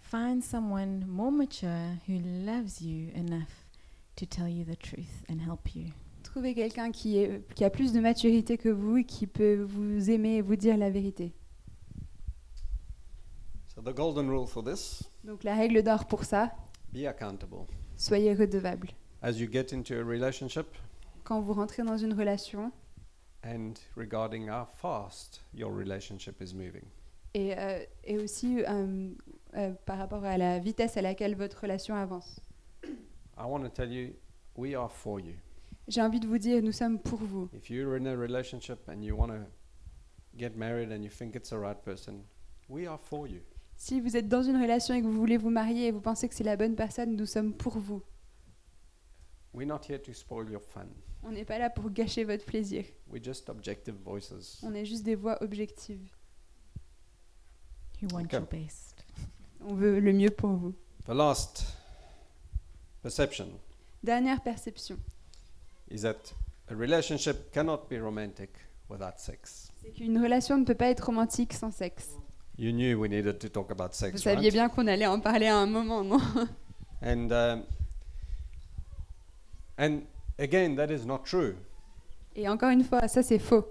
Find someone more mature who loves you enough to tell you the truth and help you. Trouvez quelqu'un qui, est- qui a plus de maturité que vous et qui peut vous aimer et vous dire la vérité. So, the golden rule for this Donc la règle d'or pour ça, be accountable. soyez redevable. As you get into a relationship Quand vous rentrez dans une relation and regarding how fast your relationship is moving. et, euh, et aussi euh, euh, par rapport à la vitesse à laquelle votre relation avance. I want to tell you, we are for you. J'ai envie de vous dire, nous sommes pour vous. If you're in a relationship and you want to get married and you think it's the right person, we are for you. Si vous êtes dans une relation et que vous voulez vous marier et vous pensez que c'est la bonne personne, nous sommes pour vous. We're not here to spoil your fun. On n'est pas là pour gâcher votre plaisir. We're just objective voices. On est juste des voix objectives. Who want Okay. your best. On veut le mieux pour vous. The last perception Dernière perception, is that a relationship cannot be romantic without sex. c'est qu'une relation ne peut pas être romantique sans sexe. You knew we needed to talk about Vous sex, saviez right? bien qu'on allait en parler à un moment, non? *laughs* And um, and Again, that is not true. Et encore une fois, ça c'est faux.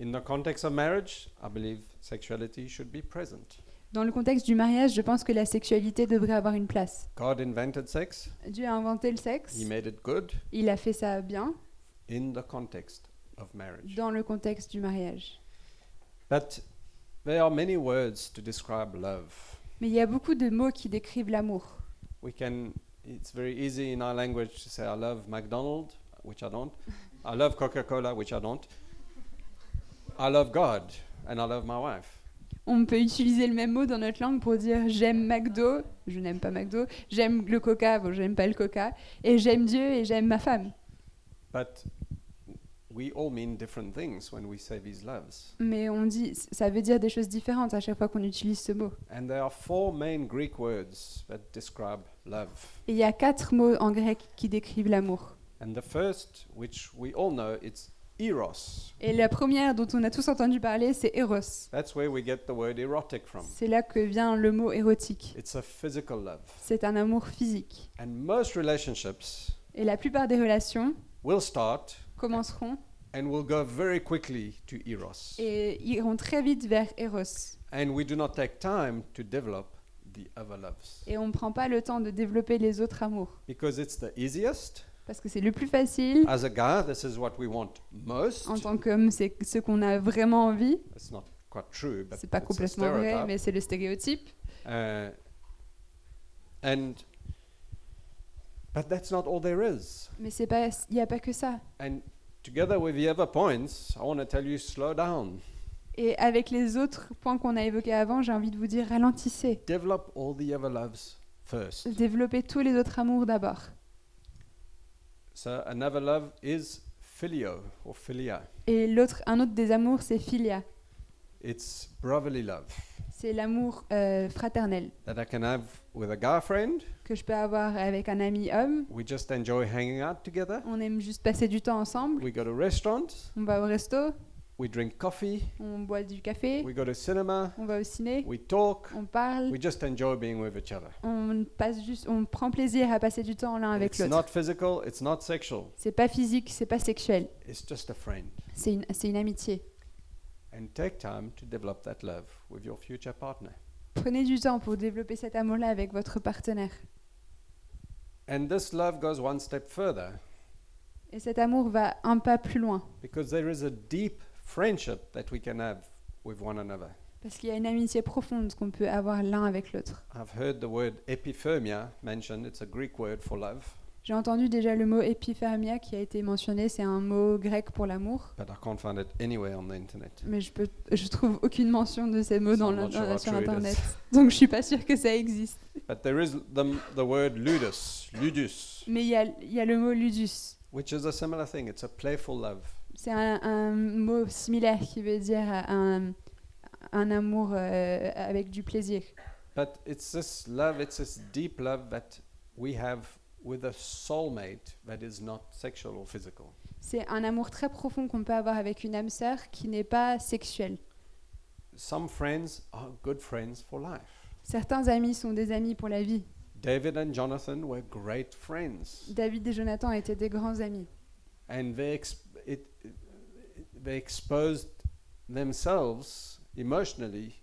In the context of marriage, I believe sexuality should be present. Dans le contexte du mariage, je pense que la sexualité devrait avoir une place. God invented sex, Dieu a inventé le sexe, He made it good il a fait ça bien in the context of marriage. dans le contexte du mariage. But there are many words to describe love. Mais il y a beaucoup de mots qui décrivent l'amour. We can, it's very easy in our language to say, I love McDonald's, which I don't. *laughs* I love Coca Cola, which I don't. I love God, and I love my wife. On peut utiliser le même mot dans notre langue pour dire j'aime McDo, je n'aime pas McDo, j'aime le coca, bon, j'aime pas le coca, et j'aime Dieu et j'aime ma femme. But we all mean different things when we say these loves. Mais on dit, ça veut dire des choses différentes à chaque fois qu'on utilise ce mot. And there are four main Greek words that describe love. Et il y a quatre mots en grec qui décrivent l'amour. And the first, which we all know, it's eros. Et la première dont on a tous entendu parler, c'est Eros. That's where we get the word erotic from. C'est là que vient le mot érotique. It's a physical love. C'est un amour physique. And most relationships Et la plupart des relations will start and will go very quickly to eros. et iront très vite vers Eros. And we do not take time to develop the other loves. Et on ne prend pas le temps de développer les autres amours. Because it's the easiest. Parce que c'est le plus facile. As a guy, this is what we want most. En tant qu'homme, c'est ce qu'on a vraiment envie. It's not quite true, but C'est pas complètement vrai, stereotype. mais c'est le stéréotype. Uh, and but that's not all there is. Mais c'est pas, il n'y a pas que ça. And together with the other points, I want to tell you slow down. Et avec les autres points qu'on a évoqués avant, j'ai envie de vous dire ralentissez. Develop all the other loves first. Développez tous les autres amours d'abord. So another love is filio or philia. Et l'autre, un autre des amours, c'est philia. It's brotherly love C'est l'amour euh, fraternel that I can have with a guy friend. que je peux avoir avec un ami homme. We just enjoy hanging out together. On aime juste passer du temps ensemble. We go to restaurants. On va au resto, We drink coffee. on boit du café, We go to cinema. on va au ciné, We talk. on parle, We just enjoy being with each other. on passe juste, on prend plaisir à passer du temps l'un avec It's l'autre. not physical. It's not sexual. C'est pas physique, c'est pas sexuel, It's just a friend. c'est une, c'est une amitié. And take time to develop that love with your future partner. Prenez du temps pour développer cet amour-là avec votre partenaire. And this love goes one step further Et cet amour va un pas plus loin, because there is a deep friendship that we can have with one another. parce qu'il y a une amitié profonde qu'on peut avoir l'un avec l'autre. I've heard the word epithermia mentioned. It's a Greek word for love, J'ai entendu déjà le mot épiphermia qui a été mentionné, c'est un mot grec pour l'amour, but I can't find it anywhere on the internet. mais je peux, je trouve aucune mention de ces mots So dans la- dans- sur internet, donc je suis pas sûre que ça existe. But there is the, the word ludus, ludus, Mais il y y a le mot ludus. which is a similar thing. It's a playful love. C'est un, un mot similaire qui veut dire un, un amour euh, avec du plaisir. But it's this love, it's this deep love that we have with a soulmate that is not sexual or physical. C'est un amour très profond qu'on peut avoir avec une âme sœur qui n'est pas sexuelle. Some friends are good friends for life. Certains amis sont des amis pour la vie. David and Jonathan were great friends, David et Jonathan étaient des grands amis. and they ex- it, it- they exposed themselves emotionally,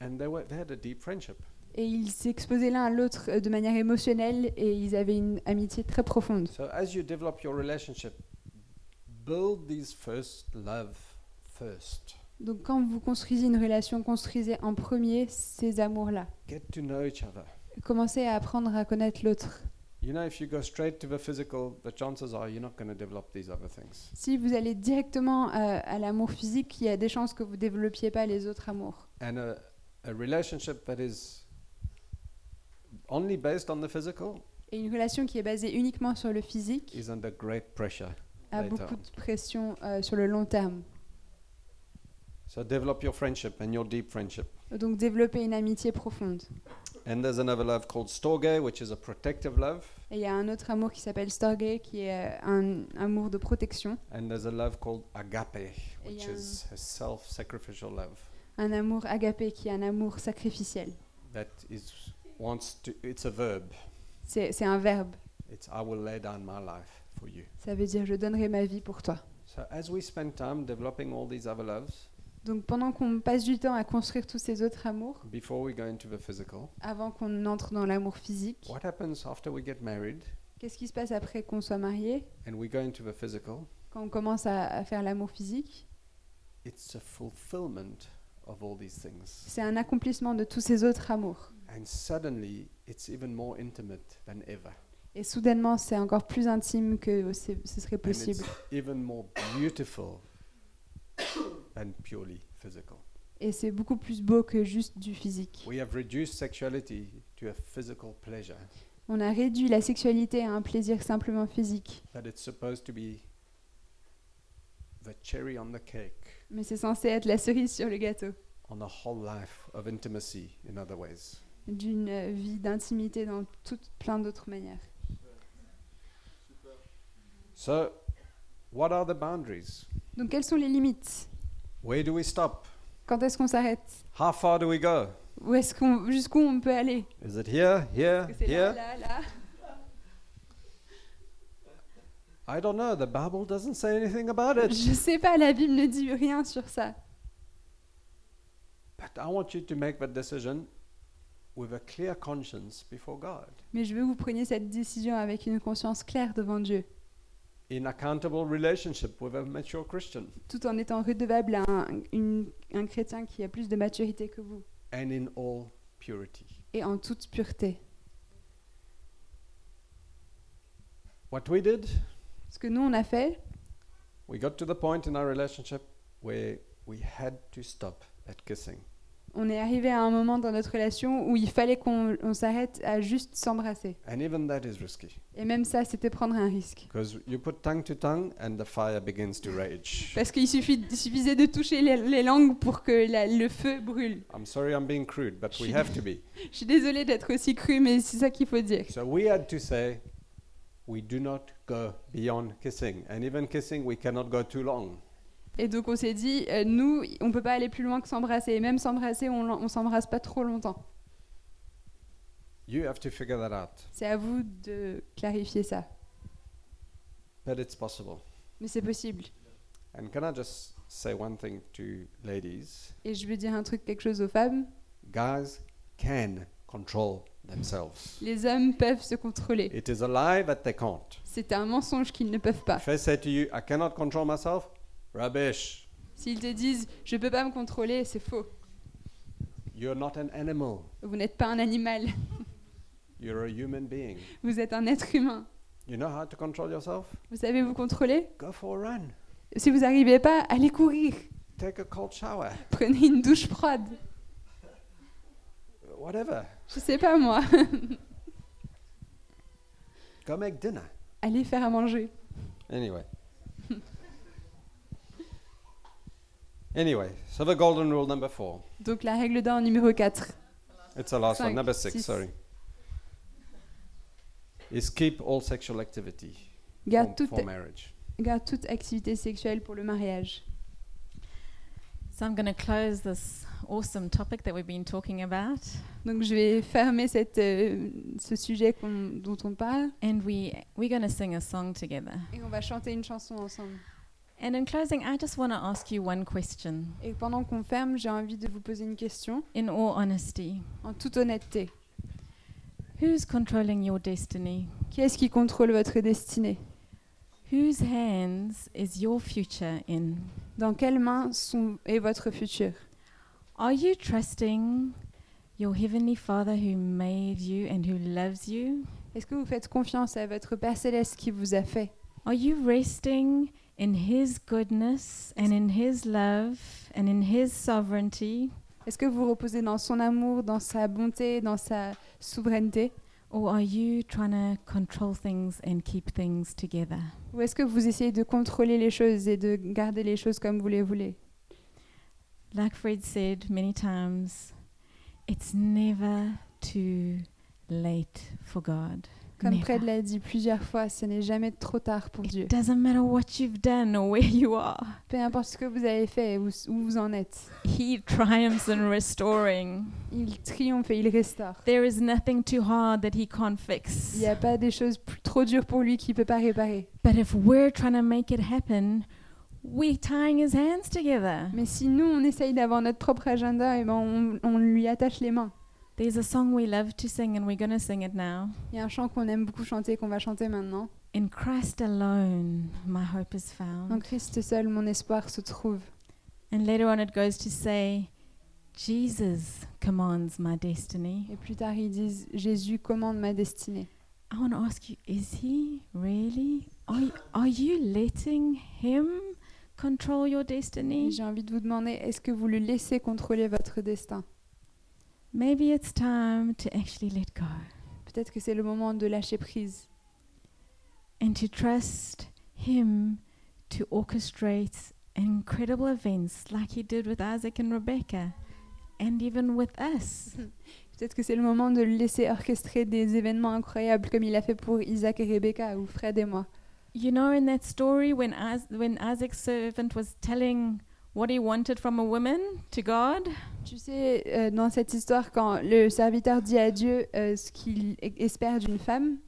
and they were they had a deep friendship. Et ils s'exposaient l'un à l'autre euh, de manière émotionnelle et ils avaient une amitié très profonde. So as you develop your relationship, build these first love first. Donc quand vous construisez une relation, construisez en premier ces amours-là. Get to know each other. Commencez à apprendre à connaître l'autre. You know, if you go straight to the physical, the chances are you're not going to develop these other things. Si vous allez directement euh, à l'amour physique, il y a des chances que vous développiez pas les autres amours. And a, a relationship that is only based on the physical Et une relation qui est basée uniquement sur le physique is under great pressure. a later beaucoup de pression euh, sur le long terme. So develop your friendship and your deep friendship. Donc développer une amitié profonde. And there's another love called storge, which is a protective love. Et il y a un autre amour qui s'appelle storge, qui est euh, un amour de protection. And there's a love called agape, which is a self-sacrificial love Un amour agapé, qui est un amour sacrificiel. that is wants to. It's a verb. C'est c'est un verbe. It's I will lay down my life for you. Ça veut dire je donnerai ma vie pour toi. So as we spend time developing all these other loves, Donc pendant qu'on passe du temps à construire tous ces autres amours, before we go into the physical, avant qu'on entre dans l'amour physique, what happens after we get married qu'est-ce qui se passe après qu'on soit marié? and we go into the physical? Quand on commence à, à faire l'amour physique, It's a fulfillment of all these things. c'est un accomplissement de tous ces autres amours. And suddenly it's even more intimate than ever. Et soudainement, c'est encore plus intime que ce serait And possible. it's even more beautiful than purely physical. Et c'est beaucoup plus beau que juste du physique. We have reduced sexuality to a physical pleasure, On a réduit la sexualité à un plaisir simplement physique. but it's supposed to be the cherry on the cake Mais c'est censé être la cerise sur le gâteau on a whole life of intimacy in other ways. D'une vie d'intimité dans toutes plein d'autres manières. So, what are the boundaries? Donc quelles sont les limites? Where do we stop? Quand est-ce qu'on s'arrête? How far do we go? Où est-ce qu'on, jusqu'où on peut aller? Is it here, here, Est-ce que c'est là, here? là, là? I don't know. The Bible doesn't say anything about it. Je sais pas, la Bible ne dit rien sur ça. But I want you to make that decision with a clear conscience before God, Mais je veux que vous preniez cette décision avec une conscience claire devant Dieu, in accountable relationship with a mature Christian, tout en étant redevable à un, une- un chrétien qui a plus de maturité que vous, and in all purity. et en toute pureté. What we did, Ce que nous, on a fait, we got to the point in our relationship where we had to stop at kissing. On est arrivé à un moment dans notre relation où il fallait qu'on on s'arrête à juste s'embrasser. Et même ça, c'était prendre un risque. because you put tongue to tongue and the fire begins to rage. Parce qu'il suffit, suffisait de toucher les, les langues pour que la- le feu brûle. I'm sorry I'm being crude, but we have to be. *laughs* Je suis désolée d'être aussi crue, mais c'est ça qu'il faut dire. So we had to say, we do not go beyond kissing. And even kissing, we cannot go too long. Et donc on s'est dit, euh, nous, on peut pas aller plus loin que s'embrasser. Et même s'embrasser, on, on s'embrasse pas trop longtemps. You have to figure that out. C'est à vous de clarifier ça. But it's possible. Mais c'est possible. And can I just say one thing to ladies? Et je veux dire un truc, quelque chose aux femmes. Guys can control themselves. Les hommes peuvent se contrôler. It is a lie that they can't. C'est un mensonge qu'ils ne peuvent pas. If I say to you, I cannot control myself, rubbish. S'ils te disent, je peux pas me contrôler, c'est faux. You're not an animal. Vous n'êtes pas un animal. *laughs* You're a human being. Vous êtes un être humain. You know how to control yourself? Vous savez vous contrôler? Go for a run. Si vous n'arrivez pas, allez courir. Take a cold shower. Prenez une douche froide. Whatever. Je sais pas moi. Go make dinner. allez faire à manger. Anyway. Anyway, so the golden rule number four. Donc la règle d'or numéro 4. It's the last one, Cinq, number six, six. sorry. Is keep all sexual activity Garde for, toute, for marriage. garde toute activité sexuelle pour le mariage. So I'm going to close this awesome topic that we've been talking about. Donc je vais fermer cette, euh, ce sujet qu'on- dont on parle And we, we're going to sing a song together. et on va chanter une chanson ensemble. And in closing, I just want to ask you one question, Et pendant qu'on ferme, j'ai envie de vous poser une question in all honesty. en toute honnêteté. Who's controlling your destiny? Qui est-ce qui contrôle votre destinée? Whose hands is your future in? Dans quelles mains sont, est votre futur? Are you trusting your Heavenly Father who made you and who loves you? Est-ce que vous faites confiance à votre Père céleste qui vous a fait? Are you resting in His goodness and in His love and in His sovereignty? Est-ce que vous reposez dans son amour, dans sa bonté, dans sa souveraineté? Or are you trying to control things and keep things together? Ou est-ce que vous essayez de contrôler les choses et de garder les choses comme vous les voulez? Like Fred said many times, it's never too late for God. Comme. Fred l'a dit plusieurs fois, ce n'est jamais trop tard pour Dieu. It doesn't matter what you've done or where you are. Peu importe ce que vous avez fait et où, où vous en êtes, He triumphs in restoring. il triomphe et il restaure. There is nothing too hard that he can't Il fix. n'y a pas des choses trop dures pour lui qu'il ne peut pas réparer. But if we're trying to make it happen, we're tying his hands together. Mais si nous, on essaye d'avoir notre propre agenda, et ben on, on lui attache les mains. There's a song we love to sing, and we're going to sing it now. Il y a un chant qu'on aime beaucoup chanter, qu'on va chanter maintenant. In Christ alone, my hope is En found. Christ seul, mon espoir se trouve. And later on, it goes to say, Jesus commands my destiny. Et plus tard, ils disent Jésus commande ma destinée. I want to ask you, is he really? Are, y- are you letting him control your destiny? J'ai envie de vous demander est-ce que vous le laissez contrôler votre destin? Maybe it's time to actually let go Peut-être que c'est le moment de lâcher prise and to trust him to orchestrate incredible events like he did with Isaac and Rebecca and even with us. *laughs* Peut-être que c'est le moment de le laisser orchestrer des événements incroyables comme il a fait pour Isaac et Rebecca ou Fred et moi. You know, in that story, when, Is- when Isaac's servant was telling what he wanted from a woman to God, Tu sais, euh, dans cette histoire, quand le serviteur dit à Dieu euh, ce qu'il espère d'une femme,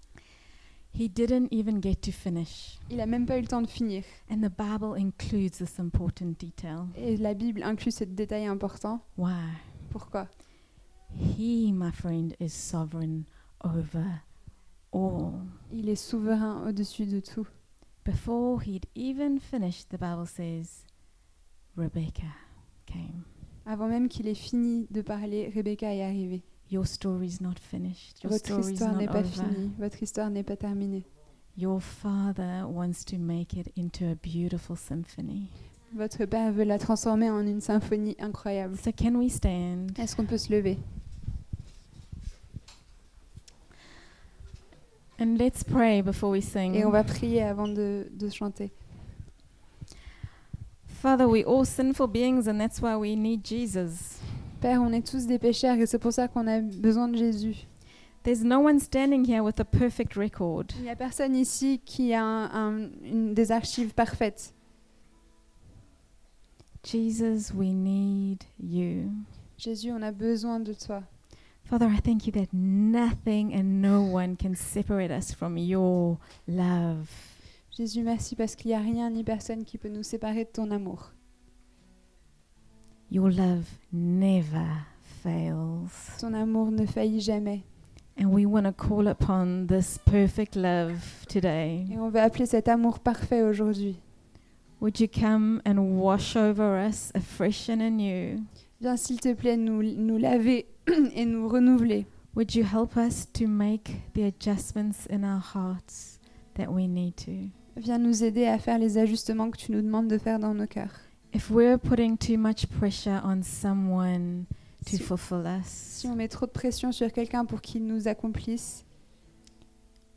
he didn't even get to finish. il a même pas eu le temps de finir. And the Bible includes this important detail. Et la Bible inclut ce détail important. Why? Pourquoi? He, my friend, is sovereign over all. Il est souverain au-dessus de tout. Before he'd even finished, the Bible says, Rebecca came. Avant même qu'il ait fini de parler, Rebecca est arrivée. Your story's not finished. Your Votre story's histoire n'est pas finie. Votre histoire n'est pas terminée. Your Father wants to make it into a beautiful symphony. Votre Père veut la transformer en une symphonie incroyable. So, can we stand? Est-ce qu'on peut se lever? And let's pray before we sing. Et on va prier avant de, de chanter. Father, we're all sinful beings, and that's why we need Jesus. Père, on est tous des pécheurs et c'est pour ça qu'on a besoin de Jésus. There's no one standing here with a perfect record. Il n'y a personne ici qui a un- un- une, des archives parfaites. Jesus, we need you. Jésus, on a besoin de toi. Father, I thank you that nothing and no one can separate us from your love. Jésus, merci parce qu'il n'y a rien ni personne qui peut nous séparer de ton amour. Your love never fails. Ton amour ne faillit jamais. And we want to call upon this perfect love today. Et on veut appeler cet amour parfait aujourd'hui. Would you come and wash over us afresh and anew? Viens, s'il te plaît, nous, nous laver *clears throat* et nous renouveler. Would you help us to make the adjustments in our hearts that we need to? Viens nous aider à faire les ajustements que tu nous demandes de faire dans nos cœurs. If we're putting too much pressure on someone to Si, fulfill us, si on met trop de pression sur quelqu'un pour qu'il nous accomplisse,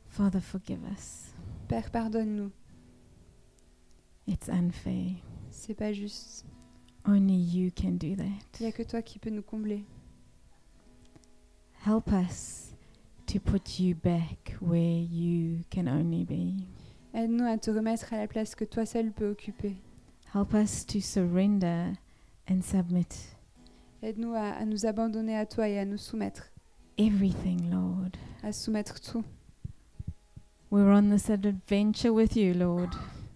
Father, forgive us. Père, pardonne-nous. It's unfair. C'est pas juste. Only you can do Il n'y that. a que toi qui peux nous combler. Help us to put you back where you can only be. Aide-nous à te remettre à la place que toi seul peux occuper. Help us to surrender and submit Aide-nous à, à nous abandonner à toi et à nous soumettre. everything, Lord. À soumettre tout. We're on this adventure with you, Lord.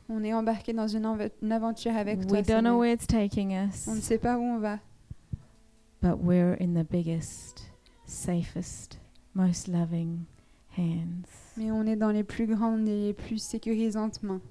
On est embarqué dans une, une aventure avec toi. We don't know where it's taking On ne us, sait pas où on va, but we're in the biggest, safest, most loving hands. Mais on est dans les plus grandes et les plus sécurisantes mains.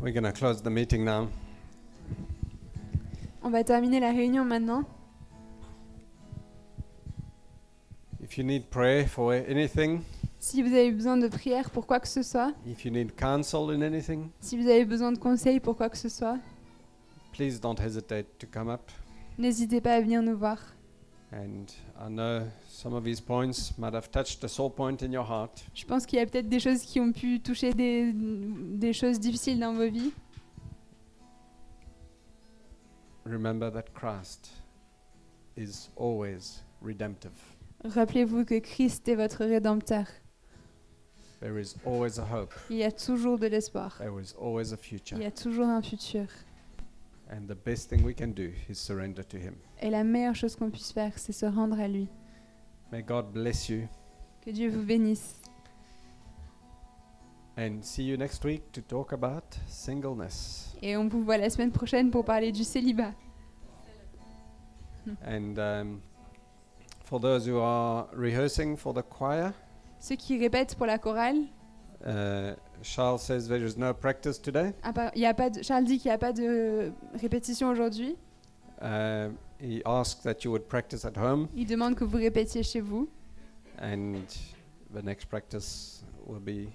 We're going to close the meeting now. On va terminer la réunion maintenant. If you need prayer for anything, Si vous avez besoin de prière pour quoi que ce soit, if you need counsel in anything, si vous avez besoin de conseils pour quoi que ce soit, please don't hesitate to come up. n'hésitez pas à venir nous voir. And I know some of these points might have touched a sore point in your heart. Je pense qu'il y a peut-être des choses qui ont pu toucher des, des choses difficiles dans vos vies? Remember that Christ is always redemptive. Rappelez-vous que Christ est votre rédempteur. There is always a hope. Il y a toujours de l'espoir. There is always a Il future. y a toujours un futur. And the best thing we can do is surrender to Him. Et la meilleure chose qu'on puisse faire, c'est se rendre à lui. May God bless you Que Dieu vous bénisse. And see you next week to talk about singleness. Et on vous voit la semaine prochaine pour parler du célibat. *laughs* And um, for those who are rehearsing for the choir, Ceux qui répètent pour la chorale, uh, Charles says there is no practice today. à part- il y a pas de- Charles dit qu'il n'y a pas de répétition aujourd'hui. Uh, he asked that you would practice at home, Il demande que vous répétiez chez vous. and the next practice will be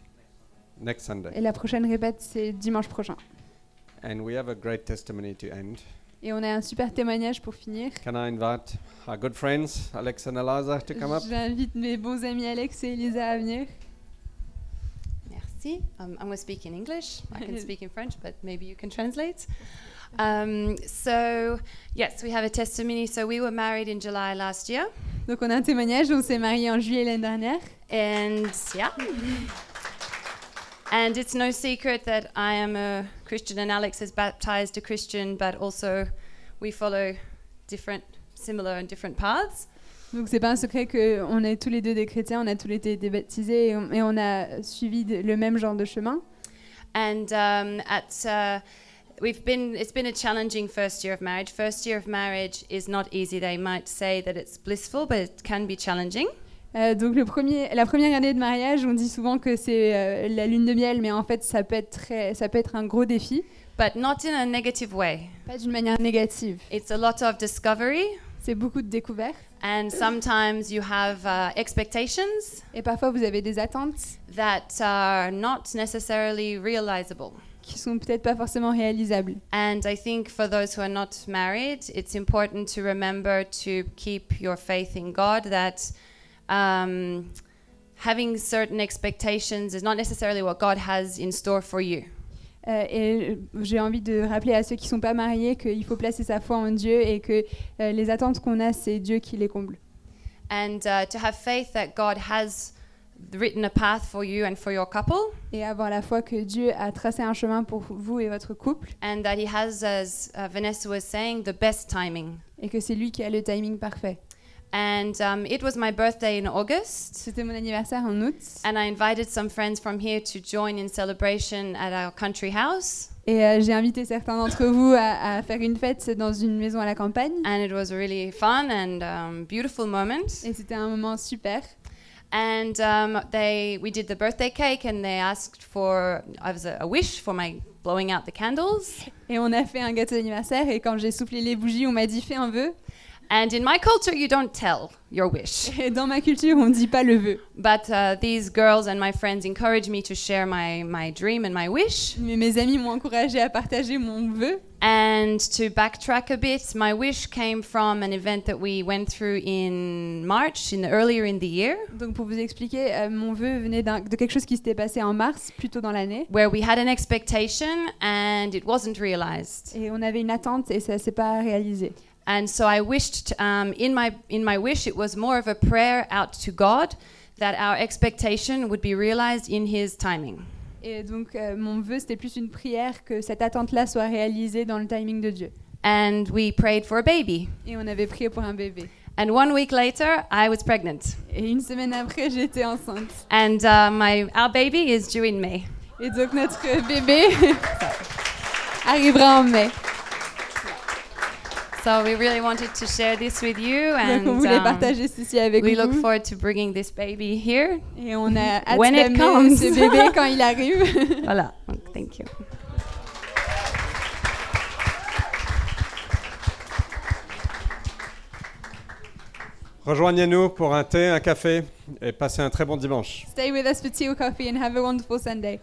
next Sunday. Et la prochaine répète, c'est dimanche prochain. And we have a great testimony to end. Et on a un super témoignage pour finir. Can I invite our good friends, Alex and Eliza, to come up? J'invite mes bons amis Alex et Elisa à venir. Merci. Um, I'm going to speak in English. I can *laughs* speak in French, but maybe you can translate. Um, so, yes, we have a testimony. So, we were married in July last year. Donc on a un témoignage, on s'est mariés en juillet l'année dernière. And yeah. And it's no secret that I am a Christian and Alex is baptized a Christian, but also we follow different, similar and different paths. Donc c'est pas un secret qu'on est tous les deux des chrétiens, on a tous les deux été baptisés et on, et on a suivi de- le même genre de chemin. And um, at uh, we've been it's been a challenging first year of marriage. First year of marriage is not easy. They might say that it's blissful, but it can be challenging. Euh, donc le premier, la première année de mariage, on dit souvent que c'est euh, la lune de miel, mais en fait ça peut être très, ça peut être un gros défi, But not in a negative way. pas d'une manière négative. It's a lot of discovery, C'est beaucoup de découvertes and sometimes you have uh, expectations et parfois vous avez des attentes that are not necessarily realizable. qui sont peut-être pas forcément réalisables. And I think for those who are not married, it's important to remember to keep your faith in God. That um, having certain expectations is not necessarily what God has in store for you. Euh, et j'ai envie de rappeler à ceux qui sont pas mariés qu'il faut placer sa foi en Dieu et que euh, les attentes qu'on a, c'est Dieu qui les comble. And uh, to have faith that God has written a path for you and for your couple, Et avoir la foi que Dieu a tracé un chemin pour vous et votre couple and that He has, as uh, Vanessa was saying, the best timing. et que c'est lui qui a le timing parfait. And um, it was my birthday in August. C'était mon anniversaire en août And I invited some friends from here to join in celebration at our country house. et euh, j'ai invité certains d'entre vous à, à faire une fête dans une maison à la campagne And it was a really fun and um, beautiful moment. et c'était un moment super. And um, they, we did the birthday cake, and they asked for I was a, a wish for my blowing out the candles. Et on a fait un gâteau d'anniversaire et quand j'ai soufflé les bougies, on m'a dit fais un vœu. And in my culture, you don't tell your wish. *laughs* Et dans ma culture, on ne dit pas le vœu. But uh, these girls and my friends encouraged me to share my, my dream and my wish. Mais mes amis m'ont encouragé à partager mon vœu. And to backtrack a bit, my wish came from an event that we went through in March, in earlier in the year, Donc pour vous expliquer, euh, mon vœu venait de quelque chose qui s'était passé en mars, plus tôt dans l'année. where we had an expectation and it wasn't realized. Et on avait une attente et ça s'est pas réalisé. And so I wished, um, in my in my wish, it was more of a prayer out to God that our expectation would be realized in His timing. Et donc euh, mon vœu, c'était plus une prière que cette attente-là soit réalisée dans le timing de Dieu. And we prayed for a baby. Et on avait prié pour un bébé. And one week later, I was pregnant. Et une semaine après, j'étais enceinte. And uh, my our baby is due in May. Et donc notre bébé *laughs* arrivera en mai. So we really wanted to share this with you and Donc on voulait um, partager ceci avec we vous. look forward to bringing this baby here. Et on a hâte When it comes. ce bébé *laughs* quand il arrive. voilà. Donc, thank you. Rejoignez-nous pour un thé, un café et passez un très bon dimanche. Stay with us for tea or coffee and have a wonderful Sunday.